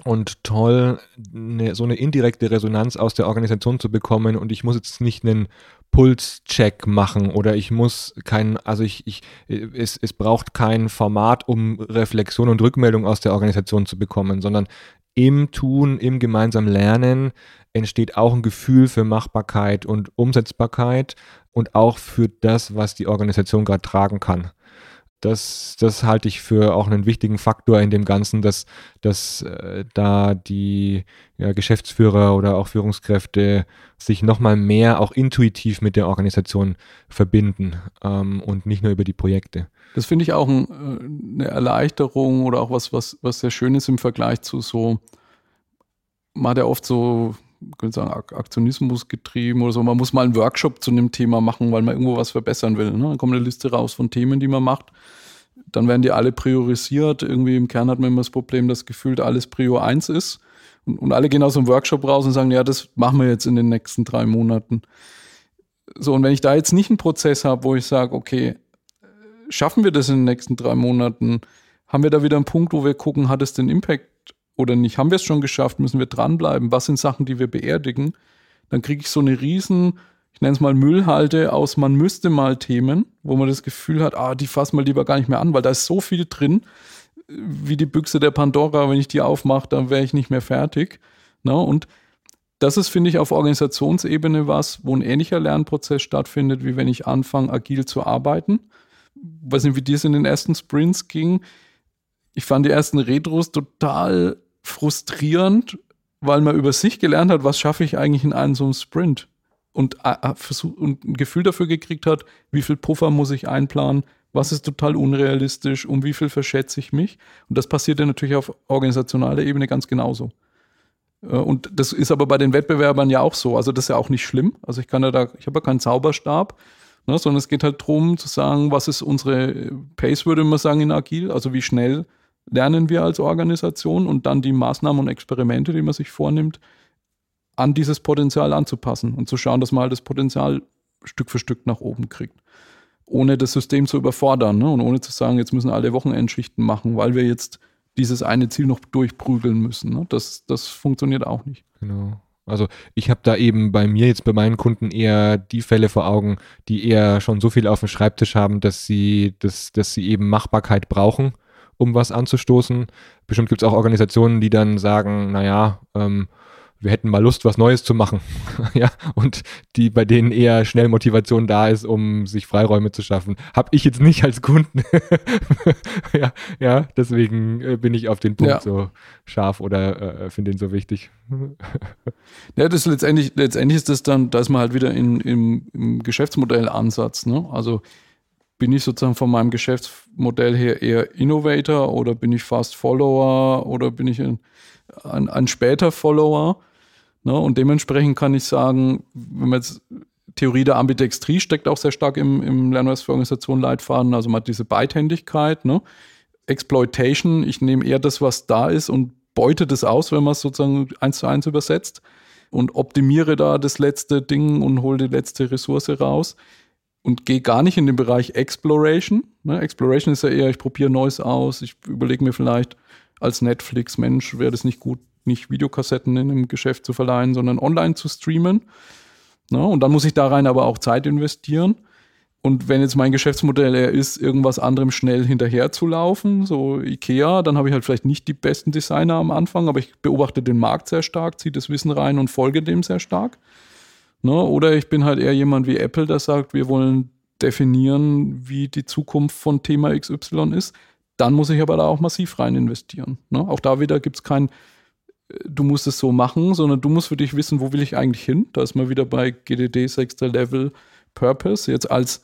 S1: und toll, eine, so eine indirekte Resonanz aus der Organisation zu bekommen und ich muss jetzt nicht einen Pulscheck machen oder ich muss kein, also ich, ich, es, es braucht kein Format, um Reflexion und Rückmeldung aus der Organisation zu bekommen, sondern im Tun, im gemeinsamen Lernen entsteht auch ein Gefühl für Machbarkeit und Umsetzbarkeit und auch für das, was die Organisation gerade tragen kann. Das, das halte ich für auch einen wichtigen Faktor in dem Ganzen, dass, dass äh, da die ja, Geschäftsführer oder auch Führungskräfte sich nochmal mehr auch intuitiv mit der Organisation verbinden ähm, und nicht nur über die Projekte.
S2: Das finde ich auch ein, äh, eine Erleichterung oder auch was, was, was sehr schön ist im Vergleich zu so, man hat ja oft so könnte sagen, Aktionismus getrieben oder so. Man muss mal einen Workshop zu einem Thema machen, weil man irgendwo was verbessern will. Ne? Dann kommt eine Liste raus von Themen, die man macht. Dann werden die alle priorisiert. Irgendwie im Kern hat man immer das Problem, dass gefühlt alles Prio 1 ist. Und, und alle gehen aus dem Workshop raus und sagen, ja, das machen wir jetzt in den nächsten drei Monaten. So, und wenn ich da jetzt nicht einen Prozess habe, wo ich sage, okay, schaffen wir das in den nächsten drei Monaten? Haben wir da wieder einen Punkt, wo wir gucken, hat es den Impact oder nicht? Haben wir es schon geschafft? Müssen wir dranbleiben? Was sind Sachen, die wir beerdigen? Dann kriege ich so eine riesen, ich nenne es mal Müllhalde aus man müsste mal Themen, wo man das Gefühl hat, ah, die fassen wir lieber gar nicht mehr an, weil da ist so viel drin, wie die Büchse der Pandora, wenn ich die aufmache, dann wäre ich nicht mehr fertig. Na, ne? und das ist, finde ich, auf Organisationsebene was, wo ein ähnlicher Lernprozess stattfindet, wie wenn ich anfange, agil zu arbeiten. weiß nicht, wie dir es in den ersten Sprints ging. Ich fand die ersten Retros total frustrierend, weil man über sich gelernt hat, was schaffe ich eigentlich in einem so einem Sprint und, äh, äh, und ein Gefühl dafür gekriegt hat, wie viel Puffer muss ich einplanen, was ist total unrealistisch, um wie viel verschätze ich mich. Und das passiert ja natürlich auf organisationaler Ebene ganz genauso. Äh, und das ist aber bei den Wettbewerbern ja auch so. Also das ist ja auch nicht schlimm. Also ich kann ja da, ich habe ja keinen Zauberstab, ne, sondern es geht halt darum zu sagen, was ist unsere Pace, würde man sagen, in Agil, also wie schnell lernen wir als Organisation und dann die Maßnahmen und Experimente, die man sich vornimmt, an dieses Potenzial anzupassen und zu schauen, dass man halt das Potenzial Stück für Stück nach oben kriegt. Ohne das System zu überfordern ne? und ohne zu sagen, jetzt müssen alle Wochenendschichten machen, weil wir jetzt dieses eine Ziel noch durchprügeln müssen. Ne? Das, das funktioniert auch nicht.
S1: Genau. Also ich habe da eben bei mir jetzt bei meinen Kunden eher die Fälle vor Augen, die eher schon so viel auf dem Schreibtisch haben, dass sie, dass, dass sie eben Machbarkeit brauchen um was anzustoßen. Bestimmt gibt es auch Organisationen, die dann sagen, naja, ähm, wir hätten mal Lust, was Neues zu machen. [laughs] ja, und die, bei denen eher schnell Motivation da ist, um sich Freiräume zu schaffen. Hab ich jetzt nicht als Kunden. [laughs] ja, ja, deswegen äh, bin ich auf den Punkt ja. so scharf oder äh, finde ihn so wichtig. [laughs]
S2: ja, das letztendlich, letztendlich ist das dann, da ist man halt wieder in, im, im Geschäftsmodellansatz, ne? Also bin ich sozusagen von meinem Geschäftsmodell her eher Innovator oder bin ich Fast Follower oder bin ich ein, ein, ein später Follower? Ne? Und dementsprechend kann ich sagen, wenn man jetzt Theorie der Ambidextrie steckt auch sehr stark im, im Lernweis für Organisation Leitfaden, also man hat diese Beidhändigkeit, ne? Exploitation, ich nehme eher das, was da ist und beute das aus, wenn man es sozusagen eins zu eins übersetzt und optimiere da das letzte Ding und hole die letzte Ressource raus und gehe gar nicht in den Bereich Exploration. Ne? Exploration ist ja eher, ich probiere Neues aus, ich überlege mir vielleicht als Netflix-Mensch, wäre das nicht gut, nicht Videokassetten in einem Geschäft zu verleihen, sondern online zu streamen. Ne? Und dann muss ich da rein aber auch Zeit investieren. Und wenn jetzt mein Geschäftsmodell eher ist, irgendwas anderem schnell hinterher zu laufen, so Ikea, dann habe ich halt vielleicht nicht die besten Designer am Anfang, aber ich beobachte den Markt sehr stark, ziehe das Wissen rein und folge dem sehr stark. Ne? Oder ich bin halt eher jemand wie Apple, der sagt, wir wollen definieren, wie die Zukunft von Thema XY ist. dann muss ich aber da auch massiv rein investieren. Ne? Auch da wieder gibt es kein, äh, du musst es so machen, sondern du musst für dich wissen, wo will ich eigentlich hin. Da ist man wieder bei GDD sechster Level Purpose, jetzt als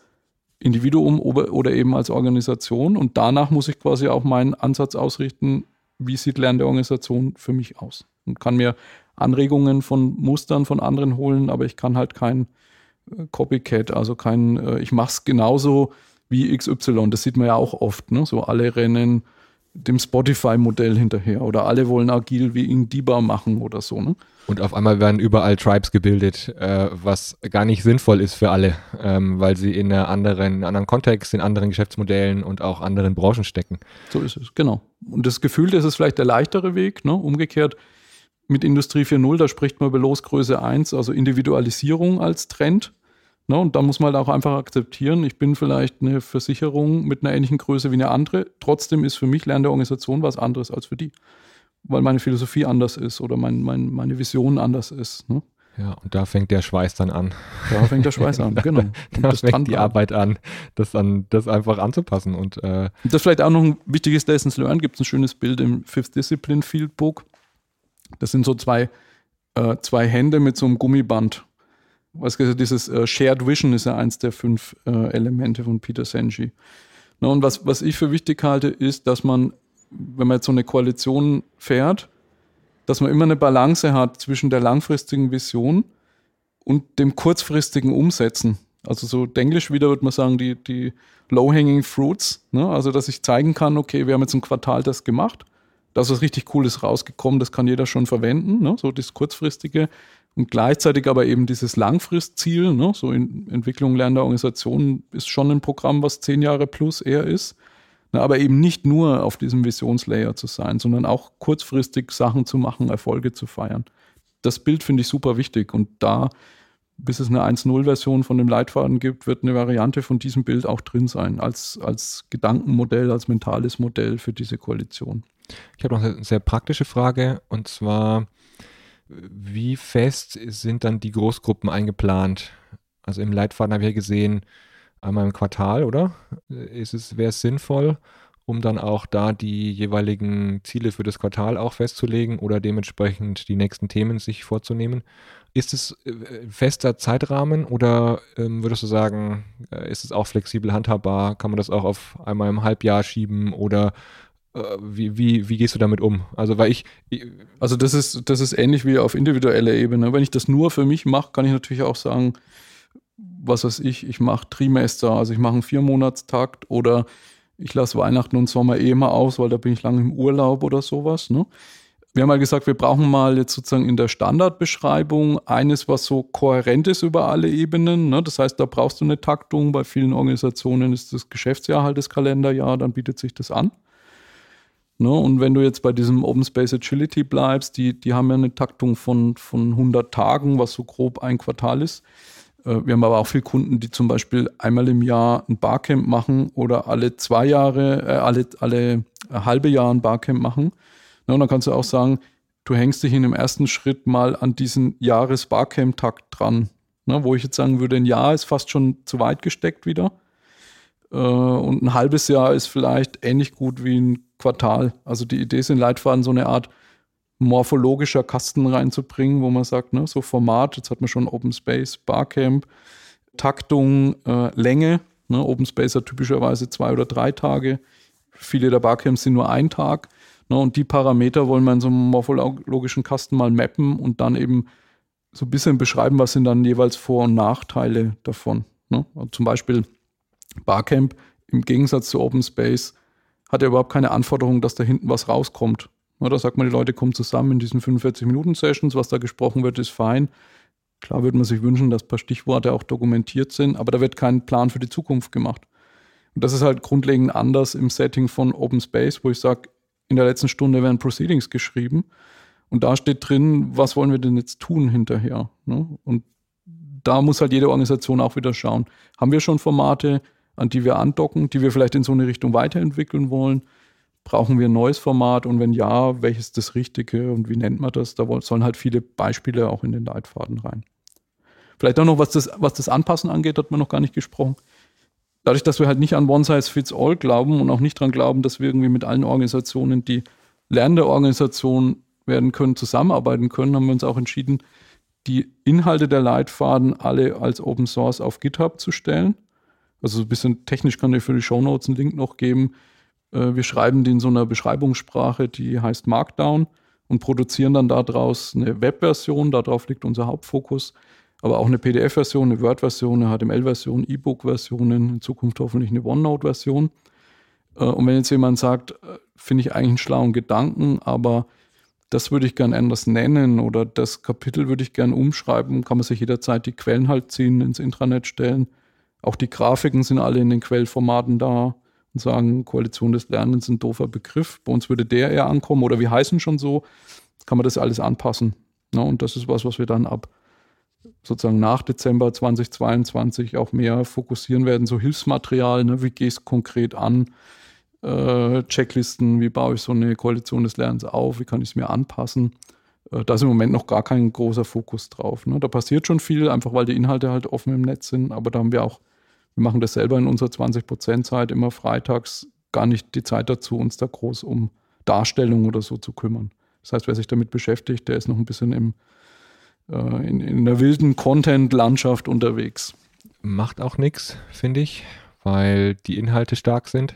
S2: Individuum oder eben als Organisation. Und danach muss ich quasi auch meinen Ansatz ausrichten, wie sieht lernende Organisation für mich aus. Und kann mir Anregungen von Mustern von anderen holen, aber ich kann halt kein äh, Copycat, also kein, äh, ich mache es genauso wie XY. Das sieht man ja auch oft. Ne? So alle rennen dem Spotify-Modell hinterher oder alle wollen agil wie Ingdiba machen oder so. Ne?
S1: Und auf einmal werden überall Tribes gebildet, äh, was gar nicht sinnvoll ist für alle, ähm, weil sie in, einer anderen, anderen Kontext, in anderen Geschäftsmodellen und auch anderen Branchen stecken.
S2: So ist es, genau. Und das Gefühl, das ist vielleicht der leichtere Weg. Ne? Umgekehrt mit Industrie 4.0, da spricht man über Losgröße 1, also Individualisierung als Trend. Ne, und da muss man halt auch einfach akzeptieren, ich bin vielleicht eine Versicherung mit einer ähnlichen Größe wie eine andere. Trotzdem ist für mich lernende Organisation was anderes als für die. Weil meine Philosophie anders ist oder mein, mein, meine Vision anders ist. Ne?
S1: Ja, und da fängt der Schweiß dann an.
S2: Da fängt der Schweiß an, [laughs] genau. Und
S1: da das fängt die Arbeit an, das, an, das einfach anzupassen. Und, äh
S2: das vielleicht auch noch ein wichtiges Lessons Learned. Gibt es ein schönes Bild im Fifth Discipline Field Book. Das sind so zwei, äh, zwei Hände mit so einem Gummiband was gesagt, dieses äh, Shared Vision ist ja eins der fünf äh, Elemente von Peter Senji. Na, und was, was ich für wichtig halte, ist, dass man, wenn man jetzt so eine Koalition fährt, dass man immer eine Balance hat zwischen der langfristigen Vision und dem kurzfristigen Umsetzen. Also so englisch wieder würde man sagen, die, die low-hanging fruits. Ne? Also, dass ich zeigen kann, okay, wir haben jetzt ein Quartal das gemacht. Da ist was richtig Cooles rausgekommen, das kann jeder schon verwenden. Ne? So das kurzfristige. Und gleichzeitig aber eben dieses Langfristziel, ne, so in Entwicklung lernender Organisationen ist schon ein Programm, was zehn Jahre plus eher ist. Ne, aber eben nicht nur auf diesem Visionslayer zu sein, sondern auch kurzfristig Sachen zu machen, Erfolge zu feiern. Das Bild finde ich super wichtig. Und da, bis es eine 1.0-Version von dem Leitfaden gibt, wird eine Variante von diesem Bild auch drin sein, als, als Gedankenmodell, als mentales Modell für diese Koalition.
S1: Ich habe noch eine sehr praktische Frage und zwar, wie fest sind dann die Großgruppen eingeplant? Also im Leitfaden habe ich ja gesehen, einmal im Quartal, oder? Ist es, wäre es sinnvoll, um dann auch da die jeweiligen Ziele für das Quartal auch festzulegen oder dementsprechend die nächsten Themen sich vorzunehmen? Ist es äh, fester Zeitrahmen oder ähm, würdest du sagen, äh, ist es auch flexibel handhabbar? Kann man das auch auf einmal im Halbjahr schieben oder äh, wie, wie, wie gehst du damit um? Also, weil ich, ich.
S2: Also, das ist, das ist ähnlich wie auf individueller Ebene. Wenn ich das nur für mich mache, kann ich natürlich auch sagen, was weiß ich, ich mache Trimester, also ich mache einen Viermonatstakt oder ich lasse Weihnachten und Sommer eh mal aus, weil da bin ich lange im Urlaub oder sowas. Ne? Wir haben mal gesagt, wir brauchen mal jetzt sozusagen in der Standardbeschreibung eines, was so kohärent ist über alle Ebenen. Ne? Das heißt, da brauchst du eine Taktung. Bei vielen Organisationen ist das Geschäftsjahr halt das Kalenderjahr, dann bietet sich das an. Ne? Und wenn du jetzt bei diesem Open Space Agility bleibst, die, die haben ja eine Taktung von, von 100 Tagen, was so grob ein Quartal ist. Äh, wir haben aber auch viele Kunden, die zum Beispiel einmal im Jahr ein Barcamp machen oder alle zwei Jahre, äh, alle, alle halbe Jahr ein Barcamp machen. Ne? Und dann kannst du auch sagen, du hängst dich in dem ersten Schritt mal an diesen Jahres-Barcamp-Takt dran. Ne? Wo ich jetzt sagen würde, ein Jahr ist fast schon zu weit gesteckt wieder. Äh, und ein halbes Jahr ist vielleicht ähnlich gut wie ein Quartal. Also die Idee ist in Leitfaden so eine Art morphologischer Kasten reinzubringen, wo man sagt, ne, so Format, jetzt hat man schon Open Space, Barcamp, Taktung, äh, Länge. Ne, Open Space hat typischerweise zwei oder drei Tage. Viele der Barcamps sind nur ein Tag. Ne, und die Parameter wollen wir in so einem morphologischen Kasten mal mappen und dann eben so ein bisschen beschreiben, was sind dann jeweils Vor- und Nachteile davon. Ne? Also zum Beispiel Barcamp im Gegensatz zu Open Space hat er überhaupt keine Anforderung, dass da hinten was rauskommt. Da sagt man, die Leute kommen zusammen in diesen 45-Minuten-Sessions, was da gesprochen wird, ist fein. Klar würde man sich wünschen, dass ein paar Stichworte auch dokumentiert sind, aber da wird kein Plan für die Zukunft gemacht. Und das ist halt grundlegend anders im Setting von Open Space, wo ich sage, in der letzten Stunde werden Proceedings geschrieben und da steht drin, was wollen wir denn jetzt tun hinterher. Ne? Und da muss halt jede Organisation auch wieder schauen. Haben wir schon Formate, an die wir andocken, die wir vielleicht in so eine Richtung weiterentwickeln wollen? Brauchen wir ein neues Format und wenn ja, welches das Richtige und wie nennt man das? Da sollen halt viele Beispiele auch in den Leitfaden rein. Vielleicht auch noch, was das, was das Anpassen angeht, hat man noch gar nicht gesprochen. dadurch, dass wir halt nicht an One Size Fits All glauben und auch nicht daran glauben, dass wir irgendwie mit allen Organisationen, die lernende Organisationen werden können, zusammenarbeiten können, haben wir uns auch entschieden, die Inhalte der Leitfaden alle als Open Source auf GitHub zu stellen. Also ein bisschen technisch kann ich für die Show Notes einen Link noch geben. Äh, wir schreiben die in so einer Beschreibungssprache, die heißt Markdown und produzieren dann daraus eine Webversion. Darauf liegt unser Hauptfokus. Aber auch eine PDF-Version, eine Word-Version, eine HTML-Version, E-Book-Versionen, in Zukunft hoffentlich eine OneNote-Version. Äh, und wenn jetzt jemand sagt, äh, finde ich eigentlich einen schlauen Gedanken, aber das würde ich gern anders nennen oder das Kapitel würde ich gern umschreiben, kann man sich jederzeit die Quellen halt ziehen, ins Intranet stellen. Auch die Grafiken sind alle in den Quellformaten da und sagen, Koalition des Lernens ist ein doofer Begriff. Bei uns würde der eher ankommen oder wir heißen schon so, kann man das alles anpassen. Ja, und das ist was, was wir dann ab sozusagen nach Dezember 2022 auch mehr fokussieren werden, so Hilfsmaterial, ne, wie gehe ich es konkret an, äh, Checklisten, wie baue ich so eine Koalition des Lernens auf, wie kann ich es mir anpassen. Äh, da ist im Moment noch gar kein großer Fokus drauf. Ne? Da passiert schon viel, einfach weil die Inhalte halt offen im Netz sind, aber da haben wir auch, wir machen das selber in unserer 20%-Zeit immer freitags, gar nicht die Zeit dazu, uns da groß um Darstellung oder so zu kümmern. Das heißt, wer sich damit beschäftigt, der ist noch ein bisschen im, äh, in, in der wilden Content-Landschaft unterwegs.
S1: Macht auch nichts, finde ich, weil die Inhalte stark sind.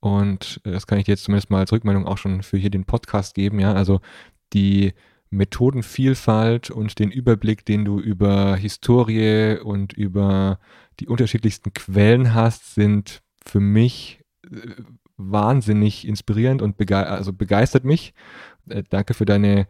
S1: Und das kann ich dir jetzt zumindest mal als Rückmeldung auch schon für hier den Podcast geben. Ja, also die Methodenvielfalt und den Überblick, den du über Historie und über die unterschiedlichsten Quellen hast, sind für mich äh, wahnsinnig inspirierend und bege also begeistert mich. Äh, danke für deine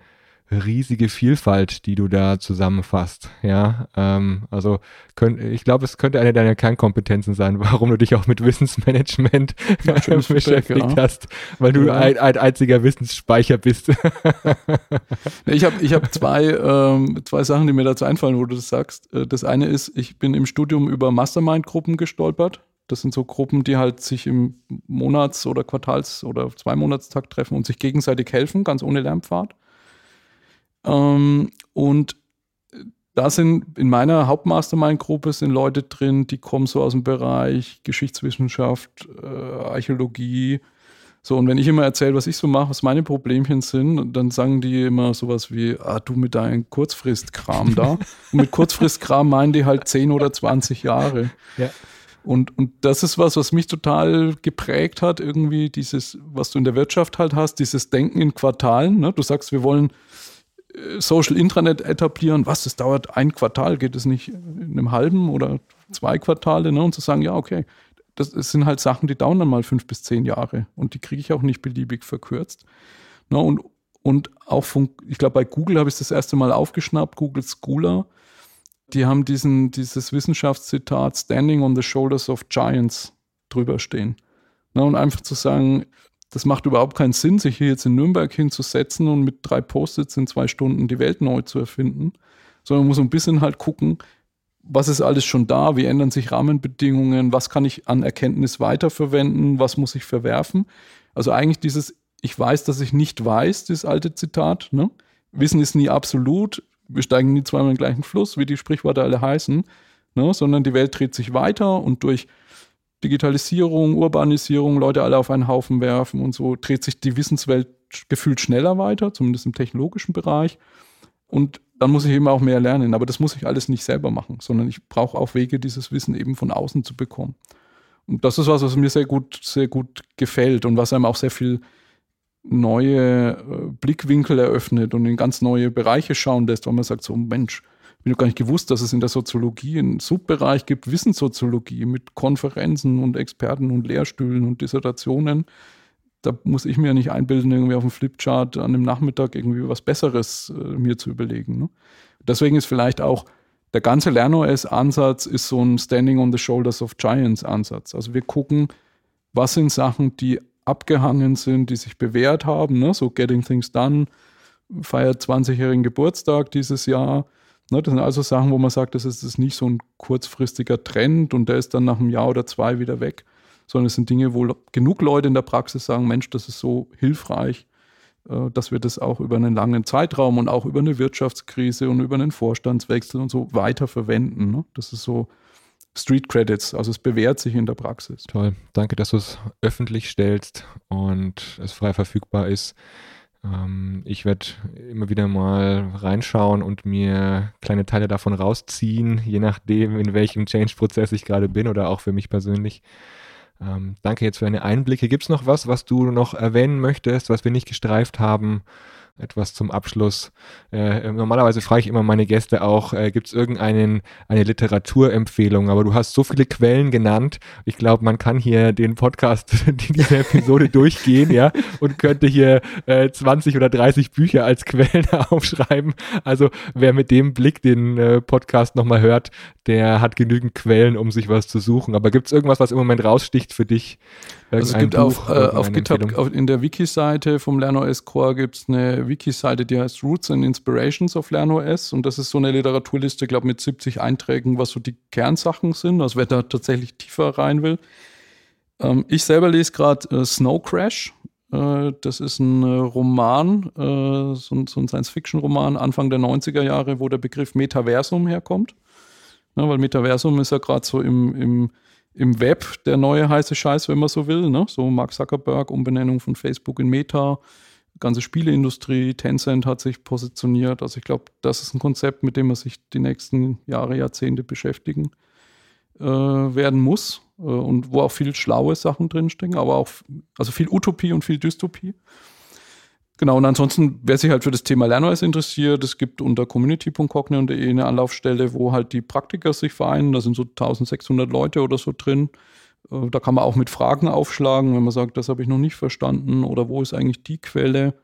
S1: riesige Vielfalt, die du da zusammenfasst. Ja, ähm, also könnt, ich glaube, es könnte eine deiner Kernkompetenzen sein, [laughs] warum du dich auch mit Wissensmanagement ja, beschäftigt ja. hast, weil du ja. ein, ein, einziger Wissensspeicher bist. [laughs]
S2: ich habe ich hab zwei, ähm, zwei Sachen, die mir dazu einfallen, wo du das sagst. Äh, das eine ist, ich bin im Studium über Mastermind-Gruppen gestolpert. Das sind so Gruppen, die halt sich im Monats- oder Quartals- oder Zweimonatstag treffen und sich gegenseitig helfen, ganz ohne Lernpfad. Ähm, und da sind in meiner Hauptmastermind-Gruppe sind Leute drin, die kommen so aus dem Bereich Geschichtswissenschaft, äh, Archäologie. So, und wenn ich immer erzähle, was ich so mache, was meine Problemchen sind, dann sagen die immer sowas wie, ah, du mit deinem Kurzfristkram da. [laughs] und mit Kurzfristkram meinen die halt 10 oder 20 Jahre. Ja. Und, und das ist was, was mich total geprägt hat, irgendwie dieses, was du in der Wirtschaft halt hast, dieses Denken in Quartalen. Ne? Du sagst, wir wollen Social Intranet etablieren, was, das dauert ein Quartal, geht es nicht in einem halben oder zwei Quartale, ne? und zu sagen, ja, okay, das, das sind halt Sachen, die dauern dann mal fünf bis zehn Jahre und die kriege ich auch nicht beliebig verkürzt. Ne? Und, und auch von, ich glaube, bei Google habe ich das erste Mal aufgeschnappt, Google Schooler, die haben diesen, dieses Wissenschaftszitat Standing on the Shoulders of Giants drüber stehen. Ne? Und einfach zu sagen, das macht überhaupt keinen Sinn, sich hier jetzt in Nürnberg hinzusetzen und mit drei Post-its in zwei Stunden die Welt neu zu erfinden, sondern man muss ein bisschen halt gucken, was ist alles schon da, wie ändern sich Rahmenbedingungen, was kann ich an Erkenntnis weiterverwenden, was muss ich verwerfen. Also eigentlich dieses, ich weiß, dass ich nicht weiß, das alte Zitat. Ne? Wissen ist nie absolut, wir steigen nie zweimal in den gleichen Fluss, wie die Sprichworte alle heißen, ne? sondern die Welt dreht sich weiter und durch Digitalisierung, Urbanisierung, Leute alle auf einen Haufen werfen und so dreht sich die Wissenswelt gefühlt schneller weiter, zumindest im technologischen Bereich. Und dann muss ich eben auch mehr lernen. Aber das muss ich alles nicht selber machen, sondern ich brauche auch Wege, dieses Wissen eben von außen zu bekommen. Und das ist was, was mir sehr gut, sehr gut gefällt und was einem auch sehr viel neue äh, Blickwinkel eröffnet und in ganz neue Bereiche schauen lässt, weil man sagt, so Mensch, ich habe gar nicht gewusst, dass es in der Soziologie einen Subbereich gibt, Wissenssoziologie mit Konferenzen und Experten und Lehrstühlen und Dissertationen. Da muss ich mir nicht einbilden, irgendwie auf dem Flipchart an dem Nachmittag irgendwie was Besseres äh, mir zu überlegen. Ne? Deswegen ist vielleicht auch der ganze LernOS-Ansatz ist so ein Standing on the Shoulders of Giants-Ansatz. Also wir gucken, was sind Sachen, die abgehangen sind, die sich bewährt haben, ne? so Getting Things Done, feiert 20-jährigen Geburtstag dieses Jahr Ne, das sind also Sachen, wo man sagt, das ist, das ist nicht so ein kurzfristiger Trend und der ist dann nach einem Jahr oder zwei wieder weg, sondern es sind Dinge, wo genug Leute in der Praxis sagen, Mensch, das ist so hilfreich, äh, dass wir das auch über einen langen Zeitraum und auch über eine Wirtschaftskrise und über einen Vorstandswechsel und so weiter verwenden. Ne? Das ist so Street Credits. Also es bewährt sich in der Praxis.
S1: Toll. Danke, dass du es öffentlich stellst und es frei verfügbar ist. Ähm, ich werde immer wieder mal reinschauen und mir kleine Teile davon rausziehen, je nachdem, in welchem Change-Prozess ich gerade bin oder auch für mich persönlich. Ähm, danke jetzt für deine Einblicke. Gibt es noch was, was du noch erwähnen möchtest, was wir nicht gestreift haben? Etwas zum Abschluss. Äh, normalerweise frage ich immer meine Gäste auch, äh, gibt es irgendeine eine Literaturempfehlung? Aber du hast so viele Quellen genannt. Ich glaube, man kann hier den Podcast, [laughs] diese Episode [laughs] durchgehen, ja, und könnte hier äh, 20 oder 30 Bücher als Quellen [laughs] aufschreiben. Also wer mit dem Blick den äh, Podcast nochmal hört, der hat genügend Quellen, um sich was zu suchen. Aber gibt es irgendwas, was im Moment raussticht für dich?
S2: Also es gibt Buch, auf, äh, auf GitHub, auf, in der Wiki-Seite vom LernOS Core gibt es eine Wiki-Seite, die heißt Roots and Inspirations of LernOS und das ist so eine Literaturliste, glaube mit 70 Einträgen, was so die Kernsachen sind, also wer da tatsächlich tiefer rein will. Ähm, ich selber lese gerade äh, Snow Crash. Äh, das ist ein äh, Roman, äh, so, so, ein Science-Fiction-Roman Anfang der 90er Jahre, wo der Begriff Metaversum herkommt. Ja, weil Metaversum ist ja gerade so im, im im Web der neue heiße Scheiß, wenn man so will. Ne? So Mark Zuckerberg, Umbenennung von Facebook in Meta, ganze Spieleindustrie, Tencent hat sich positioniert. Also ich glaube, das ist ein Konzept, mit dem man sich die nächsten Jahre, Jahrzehnte beschäftigen äh, werden muss äh, und wo auch viel schlaue Sachen drinstecken, aber auch also viel Utopie und viel Dystopie. Genau, und ansonsten, wer sich halt für das Thema LernOS interessiert, es gibt unter community.cognion.de eine Anlaufstelle, wo halt die Praktiker sich vereinen. Da sind so 1600 Leute oder so drin. Äh, da kann man auch mit Fragen aufschlagen, wenn man sagt, das habe ich noch nicht verstanden oder wo ist eigentlich die Quelle.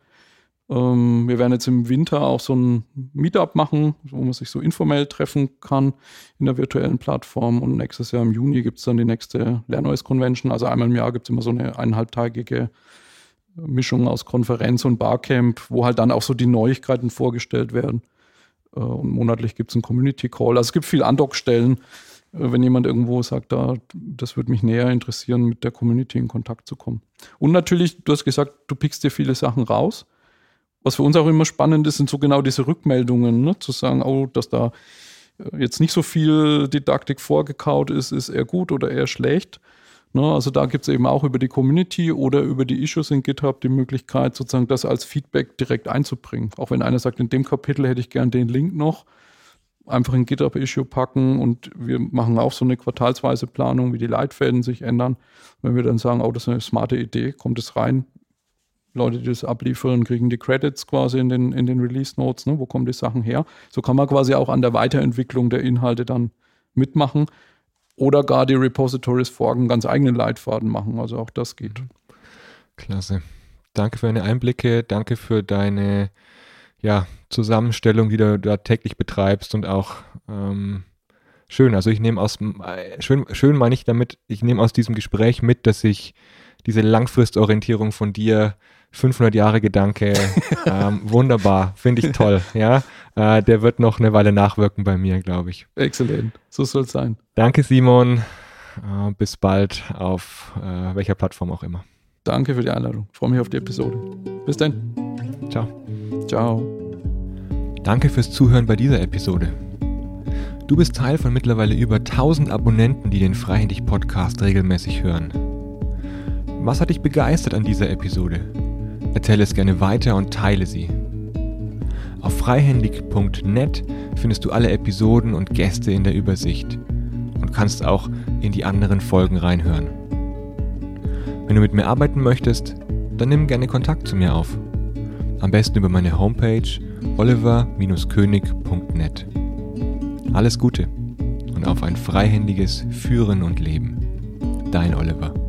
S2: Ähm, wir werden jetzt im Winter auch so ein Meetup machen, wo man sich so informell treffen kann in der virtuellen Plattform. Und nächstes Jahr im Juni gibt es dann die nächste LernOS Convention. Also einmal im Jahr gibt es immer so eine eineinhalbtägige Mischung aus Konferenz und Barcamp, wo halt dann auch so die Neuigkeiten vorgestellt werden. Äh, und monatlich gibt es einen Community Call. Also es gibt viele Andockstellen, äh, wenn jemand irgendwo sagt, da, das würde mich näher interessieren, mit der Community in Kontakt zu kommen. Und natürlich, du hast gesagt, du pickst dir viele Sachen raus. Was für uns auch immer spannend ist, sind so genau diese Rückmeldungen, ne? zu sagen, oh, dass da äh, jetzt nicht so viel Didaktik vorgekaut ist, ist eher gut oder eher schlecht. Ne, also da gibt es eben auch über die Community oder über die Issues in GitHub die Möglichkeit, sozusagen das als Feedback direkt einzubringen. Auch wenn einer sagt, in dem Kapitel hätte ich gern den Link noch, einfach in GitHub-Issue packen und wir machen auch so eine quartalsweise Planung, wie die Leitfäden sich ändern. Wenn wir dann sagen, oh, das ist eine smarte Idee, kommt es rein. Leute, die das abliefern, kriegen die Credits quasi in den, in den Release Notes, ne? wo kommen die Sachen her. So kann man quasi auch an der Weiterentwicklung der Inhalte dann mitmachen oder gar die Repositories folgen, ganz eigenen Leitfaden machen. Also auch das geht.
S1: Klasse. Danke für deine Einblicke, danke für deine ja, Zusammenstellung, die du da täglich betreibst und auch ähm, schön. Also ich nehme aus, äh, schön, schön meine ich damit, ich nehme aus diesem Gespräch mit, dass ich diese Langfristorientierung von dir 500 Jahre Gedanke, [laughs] ähm, wunderbar, finde ich toll, ja. Äh, der wird noch eine Weile nachwirken bei mir, glaube ich.
S2: Exzellent, so soll es sein.
S1: Danke, Simon. Äh, bis bald auf äh, welcher Plattform auch immer.
S2: Danke für die Einladung. Freue mich auf die Episode. Bis dann.
S1: Ciao.
S2: Ciao.
S1: Danke fürs Zuhören bei dieser Episode. Du bist Teil von mittlerweile über 1000 Abonnenten, die den Freihändig Podcast regelmäßig hören. Was hat dich begeistert an dieser Episode? Erzähle es gerne weiter und teile sie. Auf freihändig.net findest du alle Episoden und Gäste in der Übersicht und kannst auch in die anderen Folgen reinhören. Wenn du mit mir arbeiten möchtest, dann nimm gerne Kontakt zu mir auf. Am besten über meine Homepage oliver-könig.net. Alles Gute und auf ein freihändiges Führen und Leben. Dein Oliver.